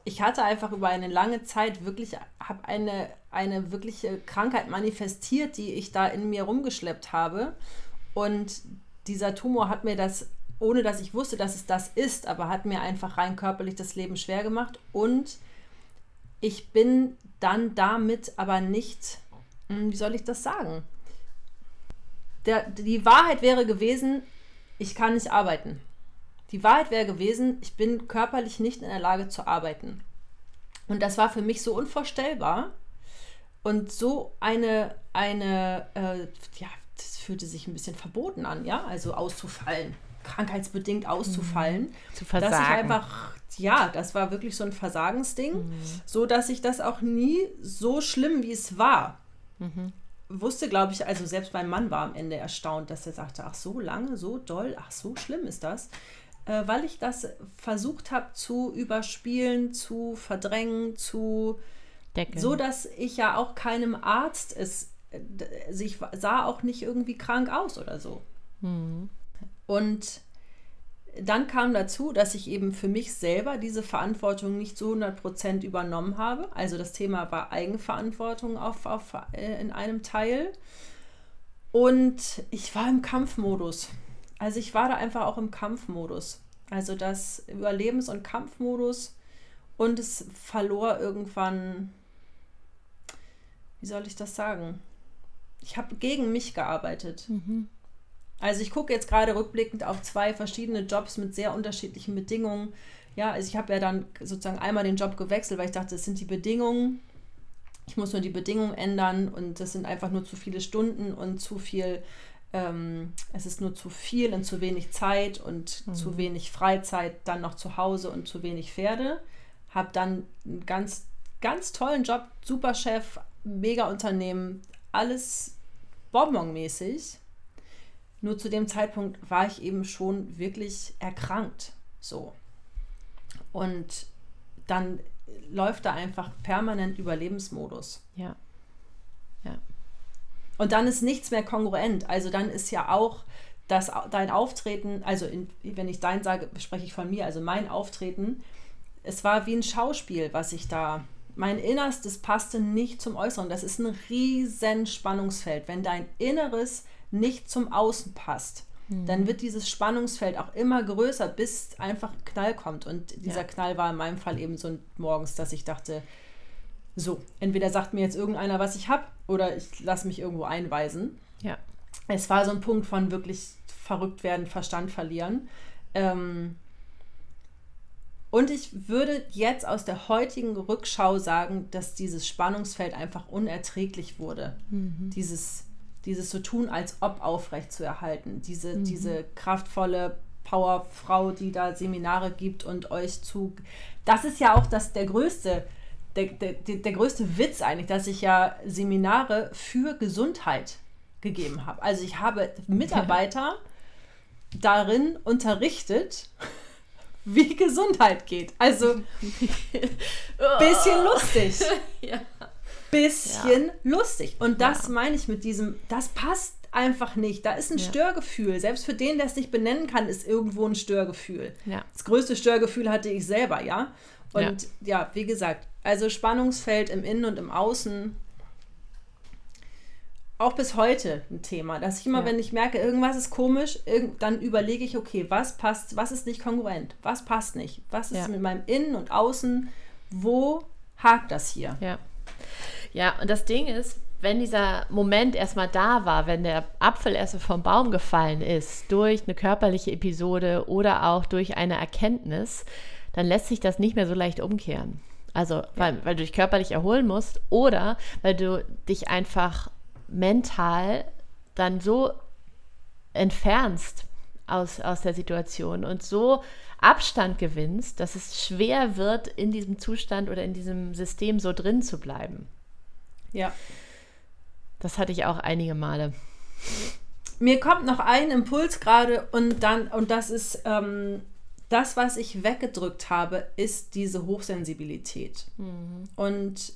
ich hatte einfach über eine lange Zeit wirklich, habe eine, eine wirkliche Krankheit manifestiert, die ich da in mir rumgeschleppt habe. Und dieser Tumor hat mir das, ohne dass ich wusste, dass es das ist, aber hat mir einfach rein körperlich das Leben schwer gemacht. Und ich bin dann damit aber nicht, hm, wie soll ich das sagen? Der, die Wahrheit wäre gewesen, ich kann nicht arbeiten. Die Wahrheit wäre gewesen, ich bin körperlich nicht in der Lage zu arbeiten. Und das war für mich so unvorstellbar und so eine, eine äh, ja, das fühlte sich ein bisschen verboten an, ja, also auszufallen, krankheitsbedingt auszufallen. Mhm. Zu versagen. Dass ich einfach, ja, das war wirklich so ein Versagensding, mhm. so dass ich das auch nie so schlimm, wie es war, mhm wusste, glaube ich, also selbst mein Mann war am Ende erstaunt, dass er sagte, ach so lange, so doll, ach so schlimm ist das äh, weil ich das versucht habe zu überspielen, zu verdrängen, zu Deckeln. so dass ich ja auch keinem Arzt es, also ich sah auch nicht irgendwie krank aus oder so. Mhm. Und dann kam dazu, dass ich eben für mich selber diese Verantwortung nicht zu 100% übernommen habe. Also das Thema war Eigenverantwortung auf, auf, äh, in einem Teil. Und ich war im Kampfmodus. Also ich war da einfach auch im Kampfmodus. Also das Überlebens- und Kampfmodus. Und es verlor irgendwann, wie soll ich das sagen? Ich habe gegen mich gearbeitet. Mhm. Also ich gucke jetzt gerade rückblickend auf zwei verschiedene Jobs mit sehr unterschiedlichen Bedingungen. Ja, also ich habe ja dann sozusagen einmal den Job gewechselt, weil ich dachte, es sind die Bedingungen. Ich muss nur die Bedingungen ändern und das sind einfach nur zu viele Stunden und zu viel, ähm, es ist nur zu viel und zu wenig Zeit und mhm. zu wenig Freizeit, dann noch zu Hause und zu wenig Pferde. Habe dann einen ganz, ganz tollen Job, super Chef, mega Unternehmen, alles bonbonmäßig nur zu dem Zeitpunkt war ich eben schon wirklich erkrankt. So. Und dann läuft da einfach permanent Überlebensmodus. Ja. Ja. Und dann ist nichts mehr kongruent. Also dann ist ja auch das, dein Auftreten, also in, wenn ich dein sage, spreche ich von mir, also mein Auftreten, es war wie ein Schauspiel, was ich da, mein Innerstes passte nicht zum Äußeren. Das ist ein riesen Spannungsfeld. Wenn dein Inneres nicht zum Außen passt, mhm. dann wird dieses Spannungsfeld auch immer größer, bis einfach ein Knall kommt. Und dieser ja. Knall war in meinem Fall eben so morgens, dass ich dachte, so, entweder sagt mir jetzt irgendeiner, was ich habe, oder ich lasse mich irgendwo einweisen. Ja. Es war so ein Punkt von wirklich verrückt werden, Verstand verlieren. Ähm, und ich würde jetzt aus der heutigen Rückschau sagen, dass dieses Spannungsfeld einfach unerträglich wurde. Mhm. Dieses dieses so tun, als ob aufrecht zu erhalten. Diese, mhm. diese kraftvolle Powerfrau, die da Seminare gibt und euch zu. Das ist ja auch das, der größte, der, der, der größte Witz eigentlich, dass ich ja Seminare für Gesundheit gegeben habe. Also ich habe Mitarbeiter darin unterrichtet, wie Gesundheit geht. Also bisschen lustig. ja bisschen ja. lustig. Und das ja. meine ich mit diesem, das passt einfach nicht. Da ist ein. Störgefühl. Selbst für den, der es nicht benennen kann, ist irgendwo ein Störgefühl. Das größte Störgefühl hatte ich selber, ja. Und ja. wie gesagt, also Spannungsfeld im Innen und im Außen. Auch bis heute ein Thema, dass ich immer, wenn ich merke, irgendwas ist komisch, dann überlege ich, okay, was passt, was ist nicht kongruent, was passt nicht, was ist mit meinem Innen und Außen, wo hakt das hier? Ja. Ja, und das Ding ist, wenn dieser Moment erstmal da war, wenn der Apfel erst vom Baum gefallen ist, durch eine körperliche Episode oder auch durch eine Erkenntnis, dann lässt sich das nicht mehr so leicht umkehren. Also, weil, weil du dich körperlich erholen musst oder weil du dich einfach mental dann so entfernst aus, aus der Situation und so Abstand gewinnst, dass es schwer wird, in diesem Zustand oder in diesem System so drin zu bleiben. Ja. Das hatte ich auch einige Male. Mir kommt noch ein Impuls gerade und dann, und das ist ähm, das, was ich weggedrückt habe, ist diese Hochsensibilität. Mhm. Und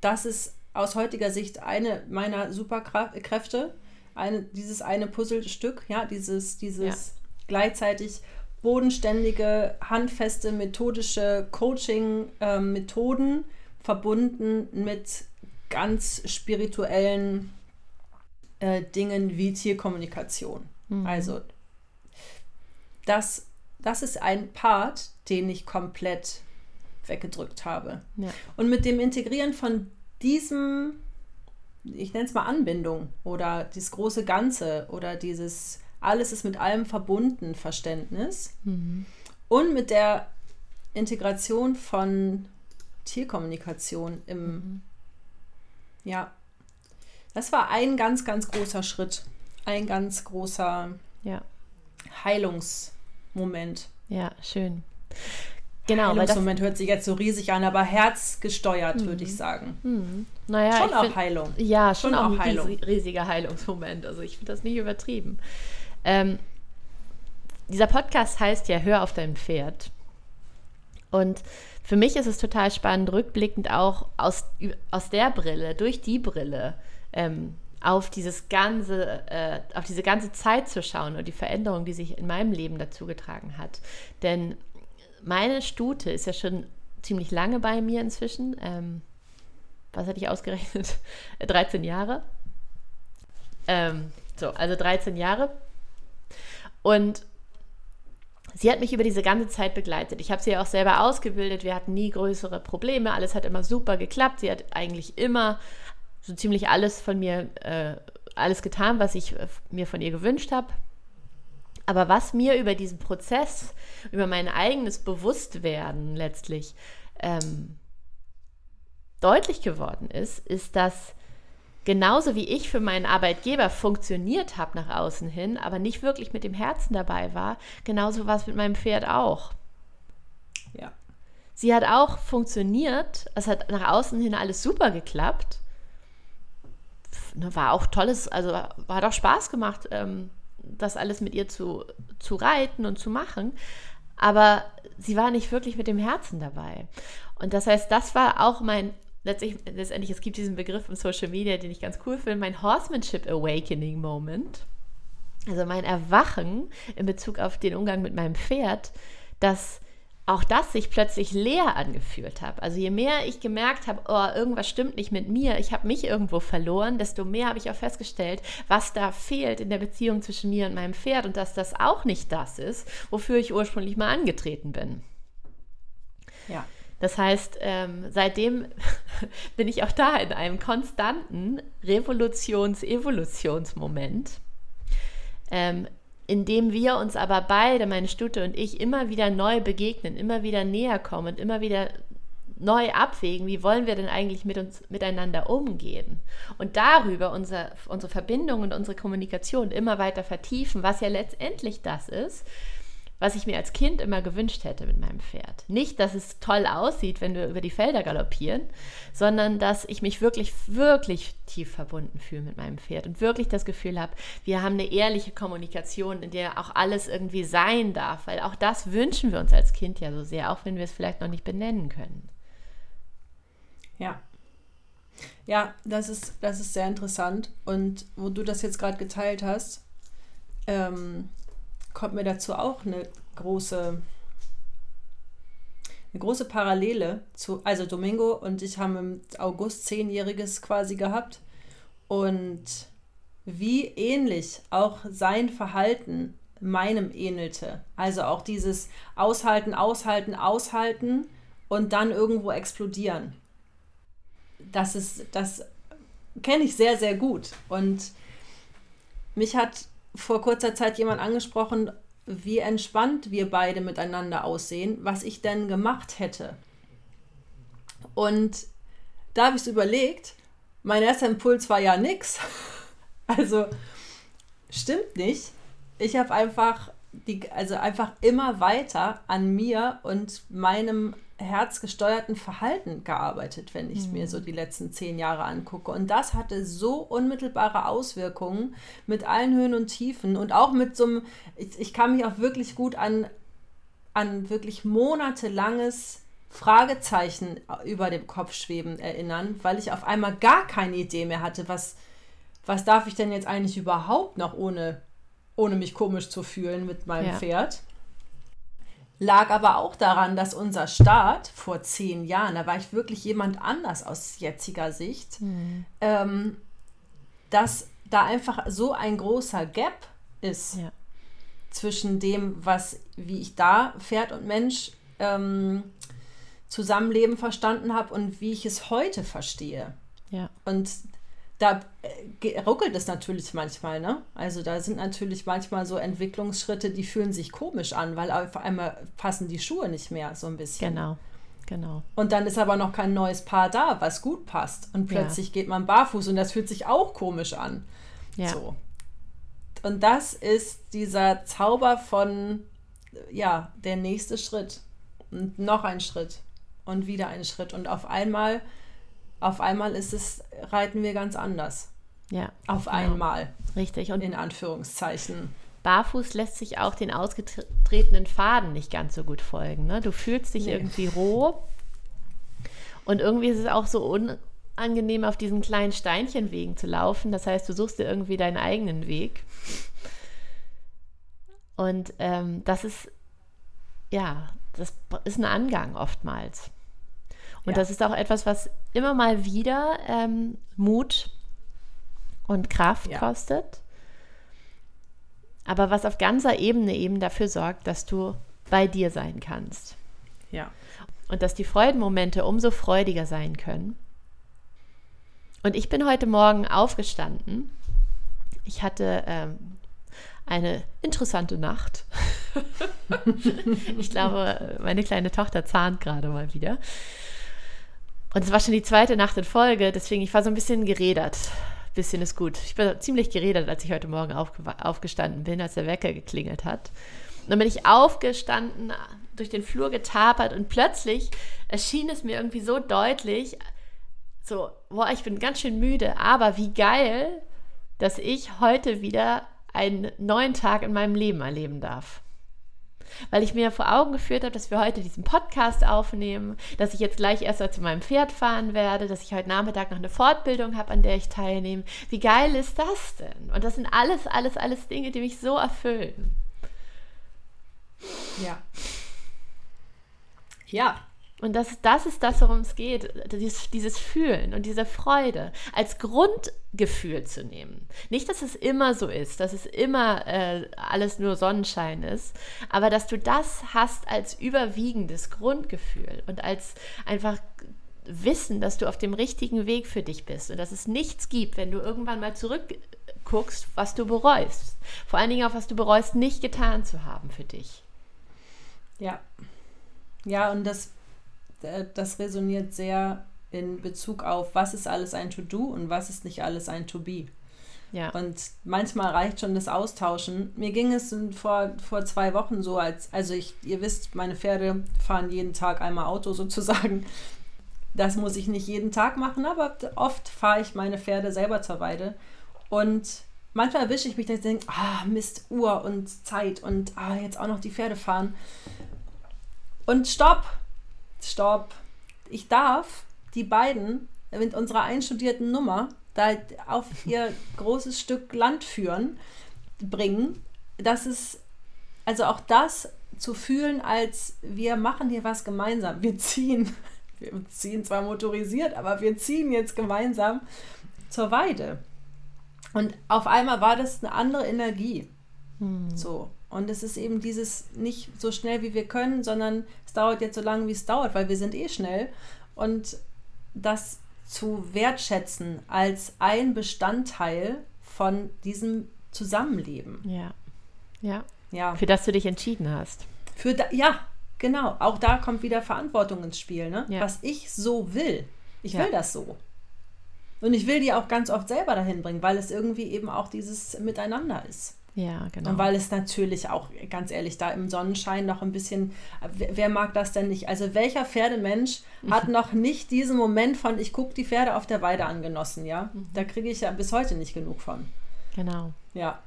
das ist aus heutiger Sicht eine meiner Superkräfte, eine, dieses eine Puzzlestück, ja, dieses, dieses ja. gleichzeitig bodenständige, handfeste, methodische Coaching-Methoden ähm, verbunden mit ganz spirituellen äh, Dingen wie Tierkommunikation. Mhm. Also das, das ist ein Part, den ich komplett weggedrückt habe. Ja. Und mit dem Integrieren von diesem, ich nenne es mal Anbindung oder dieses große Ganze oder dieses alles ist mit allem verbunden Verständnis mhm. und mit der Integration von Tierkommunikation im, mhm. Ja. Das war ein ganz, ganz großer Schritt. Ein ganz großer ja. Heilungsmoment. Ja, schön. Genau, Heilungsmoment hört sich jetzt so riesig an, aber herzgesteuert, mhm. würde ich sagen. Mhm. Naja, schon auch find, Heilung. Ja, schon, schon auch, ein riesiger Heilungsmoment. Also ich finde das nicht übertrieben. Ähm, dieser Podcast heißt ja Hör auf dein Pferd. Und für mich ist es total spannend, rückblickend auch aus, aus der Brille, durch die Brille, ähm, auf dieses ganze, äh, auf diese ganze Zeit zu schauen und die Veränderung, die sich in meinem Leben dazu getragen hat. Denn meine Stute ist ja schon ziemlich lange bei mir inzwischen. Ähm, was hatte ich ausgerechnet? 13 Jahre. Ähm, so, also 13 Jahre. Und sie hat mich über diese ganze Zeit begleitet. Ich habe sie ja auch selber ausgebildet. Wir hatten nie größere Probleme. Alles hat immer super geklappt. Sie hat eigentlich immer so ziemlich alles von mir, äh, alles getan, was ich äh, mir von ihr gewünscht habe. Aber was mir über diesen Prozess, über mein eigenes Bewusstwerden letztlich ähm, deutlich geworden ist, ist, dass genauso wie ich für meinen Arbeitgeber funktioniert habe nach außen hin, aber nicht wirklich mit dem Herzen dabei war, genauso war es mit meinem Pferd auch. Ja. Sie hat auch funktioniert, es hat nach außen hin alles super geklappt. Ne, war auch tolles, also hat auch Spaß gemacht, ähm, das alles mit ihr zu, zu reiten und zu machen. Aber sie war nicht wirklich mit dem Herzen dabei. Und das heißt, das war auch mein letztlich, letztendlich, es gibt diesen Begriff im Social Media, den ich ganz cool finde, mein Horsemanship Awakening Moment. Also mein Erwachen in Bezug auf den Umgang mit meinem Pferd, dass auch das sich plötzlich leer angefühlt habe. Also je mehr ich gemerkt habe, oh, irgendwas stimmt nicht mit mir, ich habe mich irgendwo verloren, desto mehr habe ich auch festgestellt, was da fehlt in der Beziehung zwischen mir und meinem Pferd und dass das auch nicht das ist, wofür ich ursprünglich mal angetreten bin. Ja. Das heißt, ähm, seitdem bin ich auch da in einem konstanten Revolutions-Evolutionsmoment, ähm, in dem wir uns aber beide, meine Stute und ich, immer wieder neu begegnen, immer wieder näher kommen und immer wieder neu abwägen, wie wollen wir denn eigentlich mit uns miteinander umgehen? Und darüber unser, unsere Verbindung und unsere Kommunikation immer weiter vertiefen, was ja letztendlich das ist, was ich mir als Kind immer gewünscht hätte mit meinem Pferd. Nicht, dass es toll aussieht, wenn wir über die Felder galoppieren, sondern dass ich mich wirklich, wirklich tief verbunden fühle mit meinem Pferd und wirklich das Gefühl habe, wir haben eine ehrliche Kommunikation, in der auch alles irgendwie sein darf, weil auch das wünschen wir uns als Kind ja so sehr, auch wenn wir es vielleicht noch nicht benennen können. Ja. Ja, das ist, das ist sehr interessant. Und wo du das jetzt gerade geteilt hast, ähm, kommt mir dazu auch eine große, eine große Parallele zu, also Domingo und ich haben im August zehnjähriges quasi gehabt und wie ähnlich auch sein Verhalten meinem ähnelte. Also auch dieses Aushalten, Aushalten, Aushalten und dann irgendwo explodieren. Das ist, das kenne ich sehr, sehr gut. Und mich hat vor kurzer Zeit jemand angesprochen, wie entspannt wir beide miteinander aussehen, was ich denn gemacht hätte. Und da habe ich es überlegt, mein erster Impuls war ja nix. Also stimmt nicht. Ich habe einfach die, also einfach immer weiter an mir und meinem herzgesteuerten Verhalten gearbeitet, wenn ich mhm. mir so die letzten zehn Jahre angucke. Und das hatte so unmittelbare Auswirkungen mit allen Höhen und Tiefen und auch mit so einem, ich, ich kann mich auch wirklich gut an, an wirklich monatelanges Fragezeichen über dem Kopf schweben erinnern, weil ich auf einmal gar keine Idee mehr hatte, was, was darf ich denn jetzt eigentlich überhaupt noch ohne, ohne mich komisch zu fühlen mit meinem ja. Pferd lag aber auch daran, dass unser Start vor zehn Jahren, da war ich wirklich jemand anders aus jetziger Sicht, mhm. ähm, dass da einfach so ein großer Gap ist ja. zwischen dem, was, wie ich da Pferd und Mensch ähm, Zusammenleben verstanden habe und wie ich es heute verstehe. Ja. Und da äh, ruckelt es natürlich manchmal, ne? Also da sind natürlich manchmal so Entwicklungsschritte, die fühlen sich komisch an, weil auf einmal passen die Schuhe nicht mehr so ein bisschen. Genau, genau. Und dann ist aber noch kein neues Paar da, was gut passt. Und plötzlich ja. geht man barfuß und das fühlt sich auch komisch an. Ja. So. Und das ist dieser Zauber von, ja, der nächste Schritt. Und noch ein Schritt. Und wieder ein Schritt. Und auf einmal auf einmal ist es, reiten wir ganz anders. Ja. Auf genau. einmal. Richtig. Und in Anführungszeichen. Barfuß lässt sich auch den ausgetretenen Faden nicht ganz so gut folgen. Ne? Du fühlst dich nee. irgendwie roh. Und irgendwie ist es auch so un unangenehm, auf diesen kleinen Steinchenwegen zu laufen. Das heißt, du suchst dir irgendwie deinen eigenen Weg. Und ähm, das ist, ja, das ist ein Angang oftmals. Und ja. das ist auch etwas, was immer mal wieder ähm, Mut und Kraft ja. kostet. Aber was auf ganzer Ebene eben dafür sorgt, dass du bei dir sein kannst. Ja. Und dass die Freudenmomente umso freudiger sein können. Und ich bin heute Morgen aufgestanden. Ich hatte ähm, eine interessante Nacht. ich glaube, meine kleine Tochter zahnt gerade mal wieder. Und es war schon die zweite Nacht in Folge, deswegen ich war so ein bisschen geredert. Bisschen ist gut. Ich war ziemlich geredert, als ich heute Morgen aufgestanden bin, als der Wecker geklingelt hat. Und dann bin ich aufgestanden, durch den Flur getapert und plötzlich erschien es mir irgendwie so deutlich, so, boah, ich bin ganz schön müde, aber wie geil, dass ich heute wieder einen neuen Tag in meinem Leben erleben darf. Weil ich mir vor Augen geführt habe, dass wir heute diesen Podcast aufnehmen, dass ich jetzt gleich erst mal zu meinem Pferd fahren werde, dass ich heute Nachmittag noch eine Fortbildung habe, an der ich teilnehme. Wie geil ist das denn? Und das sind alles, alles, alles Dinge, die mich so erfüllen. Ja. Ja, und das, das ist das, worum es geht, dieses, dieses Fühlen und diese Freude als Grundgefühl zu nehmen. Nicht, dass es immer so ist, dass es immer äh, alles nur Sonnenschein ist, aber dass du das hast als überwiegendes Grundgefühl und als einfach Wissen, dass du auf dem richtigen Weg für dich bist und dass es nichts gibt, wenn du irgendwann mal zurückguckst, was du bereust. Vor allen Dingen auch, was du bereust, nicht getan zu haben für dich. Ja. Ja, und das das resoniert sehr in Bezug auf, was ist alles ein To-Do und was ist nicht alles ein To-Be. Ja. Und manchmal reicht schon das Austauschen. Mir ging es vor, vor zwei Wochen so, als, also ich, ihr wisst, meine Pferde fahren jeden Tag einmal Auto sozusagen. Das muss ich nicht jeden Tag machen, aber oft fahre ich meine Pferde selber zur Weide. Und manchmal erwische ich mich, dass ich denke, ah, Mist, Uhr und Zeit und ah, jetzt auch noch die Pferde fahren. Und stopp! Stopp, ich darf die beiden mit unserer einstudierten Nummer da auf ihr großes Stück Land führen, bringen. Das ist, also auch das zu fühlen, als wir machen hier was gemeinsam. Wir ziehen, wir ziehen zwar motorisiert, aber wir ziehen jetzt gemeinsam zur Weide. Und auf einmal war das eine andere Energie. Hm. So. Und es ist eben dieses nicht so schnell wie wir können, sondern es dauert jetzt so lange, wie es dauert, weil wir sind eh schnell. Und das zu wertschätzen als ein Bestandteil von diesem Zusammenleben. Ja. Ja. ja. Für das du dich entschieden hast. Für da, ja, genau. Auch da kommt wieder Verantwortung ins Spiel. Ne? Ja. Was ich so will. Ich ja. will das so. Und ich will die auch ganz oft selber dahin bringen, weil es irgendwie eben auch dieses Miteinander ist. Ja, genau. Und weil es natürlich auch, ganz ehrlich, da im Sonnenschein noch ein bisschen, wer, mag das denn nicht? Also welcher Pferdemensch hat noch nicht diesen Moment von, ich gucke die Pferde auf der Weide angenossen, ja? Mhm. Da kriege ich ja bis heute nicht genug von. Genau. Ja.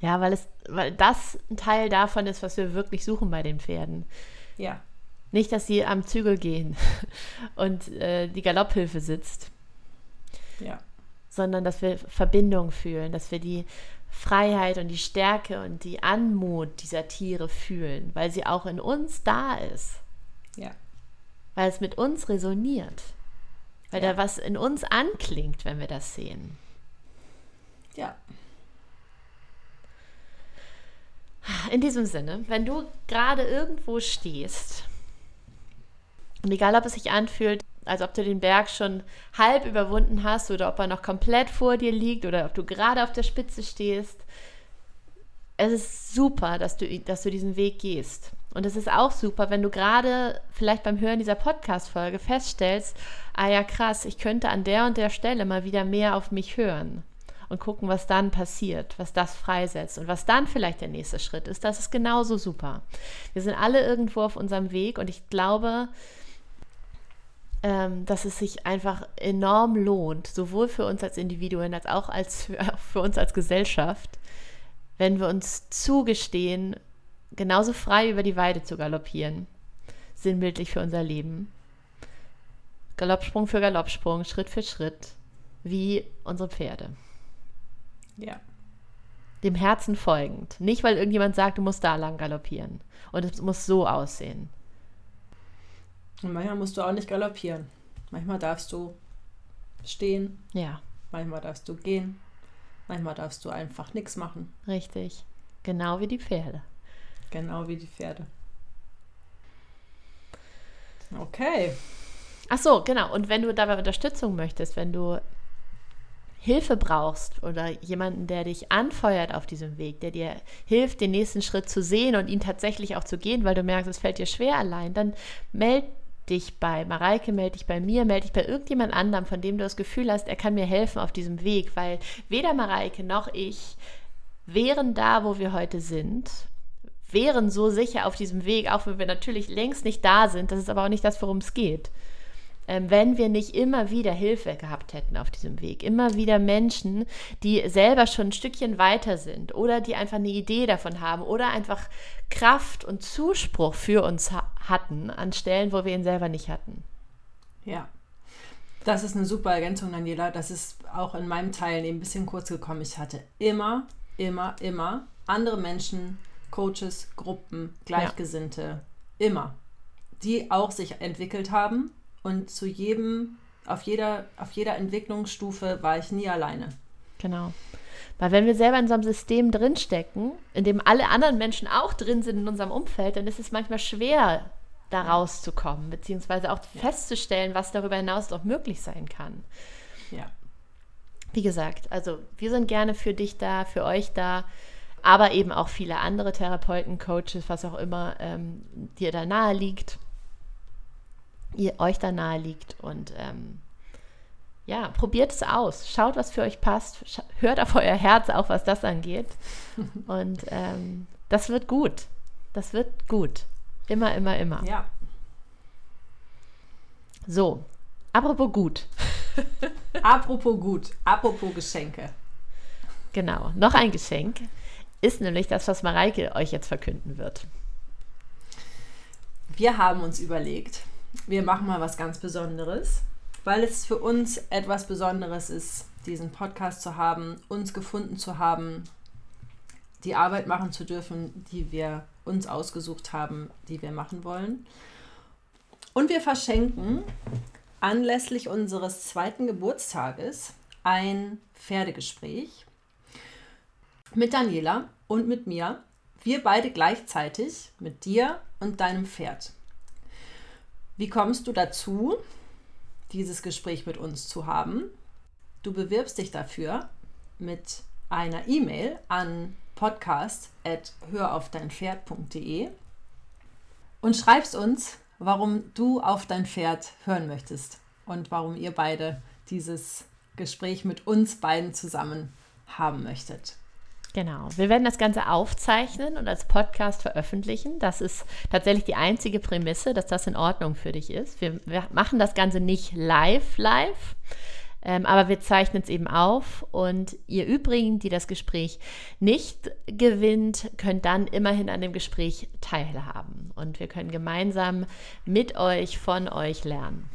Ja, weil es, weil das ein Teil davon ist, was wir wirklich suchen bei den Pferden. Ja. Nicht, dass sie am Zügel gehen und äh, die Galopphilfe sitzt. Ja. Sondern dass wir Verbindung fühlen, dass wir die Freiheit und die Stärke und die Anmut dieser Tiere fühlen, weil sie auch in uns da ist. Ja. Weil es mit uns resoniert. Weil ja. da was in uns anklingt, wenn wir das sehen. Ja. In diesem Sinne, wenn du gerade irgendwo stehst, und egal ob es sich anfühlt, als ob du den Berg schon halb überwunden hast oder ob er noch komplett vor dir liegt oder ob du gerade auf der Spitze stehst. Es ist super, dass du, dass du diesen Weg gehst. Und es ist auch super, wenn du gerade vielleicht beim Hören dieser Podcast-Folge feststellst, ah ja, krass, ich könnte an der und der Stelle mal wieder mehr auf mich hören und gucken, was dann passiert, was das freisetzt und was dann vielleicht der nächste Schritt ist. Das ist genauso super. Wir sind alle irgendwo auf unserem Weg und ich glaube, dass es sich einfach enorm lohnt, sowohl für uns als Individuen als auch als für, für uns als Gesellschaft, wenn wir uns zugestehen, genauso frei über die Weide zu galoppieren, sinnbildlich für unser Leben, Galoppsprung für Galoppsprung, Schritt für Schritt, wie unsere Pferde. Ja. Dem Herzen folgend. Nicht, weil irgendjemand sagt, du musst da lang galoppieren. Und es muss so aussehen. Und manchmal musst du auch nicht galoppieren. Manchmal darfst du stehen. Ja. Manchmal darfst du gehen. Manchmal darfst du einfach nichts machen. Richtig. Genau wie die Pferde. Genau wie die Pferde. Okay. Ach so, genau. Und wenn du dabei Unterstützung möchtest, wenn du Hilfe brauchst oder jemanden, der dich anfeuert auf diesem Weg, der dir hilft, den nächsten Schritt zu sehen und ihn tatsächlich auch zu gehen, weil du merkst, es fällt dir schwer allein, dann meld dich bei Mareike, melde dich bei mir, melde dich bei irgendjemand anderem, von dem du das Gefühl hast, er kann mir helfen auf diesem Weg, weil weder Mareike noch ich wären da, wo wir heute sind, wären so sicher auf diesem Weg, auch wenn wir natürlich längst nicht da sind. Das ist aber auch nicht das, worum es geht. Ähm, wenn wir nicht immer wieder Hilfe gehabt hätten auf diesem Weg. Immer wieder Menschen, die selber schon ein Stückchen weiter sind oder die einfach eine Idee davon haben oder einfach Kraft und Zuspruch für uns ha hatten an Stellen, wo wir ihn selber nicht hatten. Ja. Das ist eine super Ergänzung, Daniela. Das ist auch in meinem Teil ein bisschen kurz gekommen. Ich hatte immer, immer, immer andere Menschen, Coaches, Gruppen, Gleichgesinnte, ja. immer, die auch sich entwickelt haben und zu jedem, auf jeder, auf jeder Entwicklungsstufe war ich nie alleine. Genau. Weil wenn wir selber in so einem System drinstecken, in dem alle anderen Menschen auch drin sind in unserem Umfeld, dann ist es manchmal schwer, da rauszukommen, beziehungsweise auch ja. festzustellen, was darüber hinaus noch möglich sein kann. Ja. Wie gesagt, also wir sind gerne für dich da, für euch da, aber eben auch viele andere Therapeuten, Coaches, was auch immer ähm, dir da nahe liegt ihr euch da nahe liegt. Und ähm, ja, probiert es aus. Schaut, was für euch passt. Hört auf euer Herz, auch was das angeht. Und ähm, das wird gut. Das wird gut. Immer, immer, immer. Ja. So, apropos gut. apropos gut. Apropos Geschenke. Genau, noch ein Geschenk ist nämlich das, was Mareike euch jetzt verkünden wird. Wir haben uns überlegt, wir machen mal was ganz Besonderes, weil es für uns etwas Besonderes ist, diesen Podcast zu haben, uns gefunden zu haben, die Arbeit machen zu dürfen, die wir uns ausgesucht haben, die wir machen wollen. Und wir verschenken anlässlich unseres zweiten Geburtstages ein Pferdegespräch mit Daniela und mit mir. Wir beide gleichzeitig mit dir und deinem Pferd. Wie kommst du dazu, dieses Gespräch mit uns zu haben? Du bewirbst dich dafür mit einer E-Mail an podcast.höraufdeinpferd.de und schreibst uns, warum du auf dein Pferd hören möchtest und warum ihr beide dieses Gespräch mit uns beiden zusammen haben möchtet. Genau. Wir werden das Ganze aufzeichnen und als Podcast veröffentlichen. Das ist tatsächlich die einzige Prämisse, dass das in Ordnung für dich ist. Wir, wir machen das Ganze nicht live, live. Ähm, aber wir zeichnen es eben auf und ihr übrigen, die das Gespräch nicht gewinnt, könnt dann immerhin an dem Gespräch teilhaben. Und wir können gemeinsam mit euch, von euch lernen.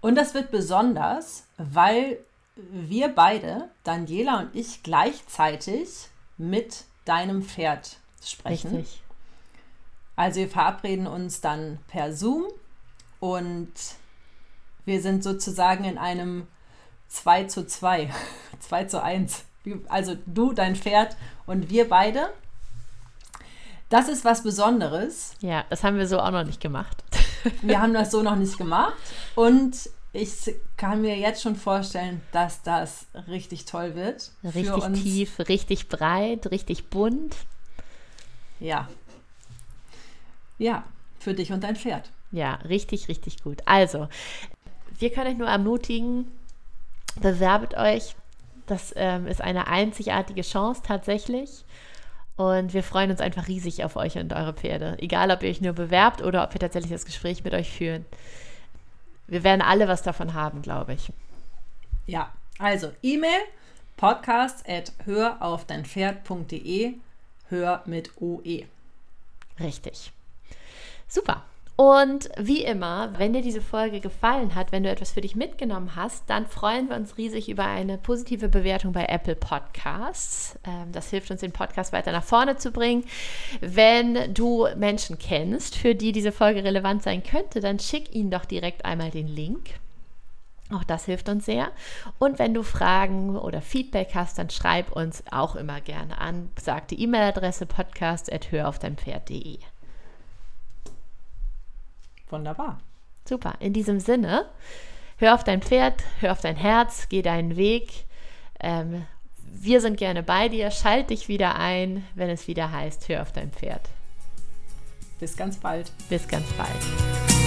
Und das wird besonders, weil wir beide, Daniela und ich, gleichzeitig mit deinem Pferd sprechen. Richtig. Also wir verabreden uns dann per Zoom und wir sind sozusagen in einem 2 zu 2, 2 zu 1. Also du, dein Pferd und wir beide. Das ist was Besonderes. Ja, das haben wir so auch noch nicht gemacht. Wir haben das so noch nicht gemacht. Und ich kann mir jetzt schon vorstellen, dass das richtig toll wird. Richtig tief, richtig breit, richtig bunt. Ja. Ja, für dich und dein Pferd. Ja, richtig, richtig gut. Also, wir können euch nur ermutigen, bewerbt euch. Das ähm, ist eine einzigartige Chance tatsächlich. Und wir freuen uns einfach riesig auf euch und eure Pferde. Egal, ob ihr euch nur bewerbt oder ob wir tatsächlich das Gespräch mit euch führen wir werden alle was davon haben, glaube ich. Ja, also E-Mail podcast at höraufdeinpferd.de hör mit OE. Richtig. Super. Und wie immer, wenn dir diese Folge gefallen hat, wenn du etwas für dich mitgenommen hast, dann freuen wir uns riesig über eine positive Bewertung bei Apple Podcasts. Ähm, das hilft uns, den Podcast weiter nach vorne zu bringen. Wenn du Menschen kennst, für die diese Folge relevant sein könnte, dann schick ihnen doch direkt einmal den Link. Auch das hilft uns sehr. Und wenn du Fragen oder Feedback hast, dann schreib uns auch immer gerne an. Sag die E-Mail-Adresse podcast.höraufdeinpferd.de. Wunderbar. Super. In diesem Sinne, hör auf dein Pferd, hör auf dein Herz, geh deinen Weg. Ähm, wir sind gerne bei dir. Schalt dich wieder ein, wenn es wieder heißt, hör auf dein Pferd. Bis ganz bald. Bis ganz bald.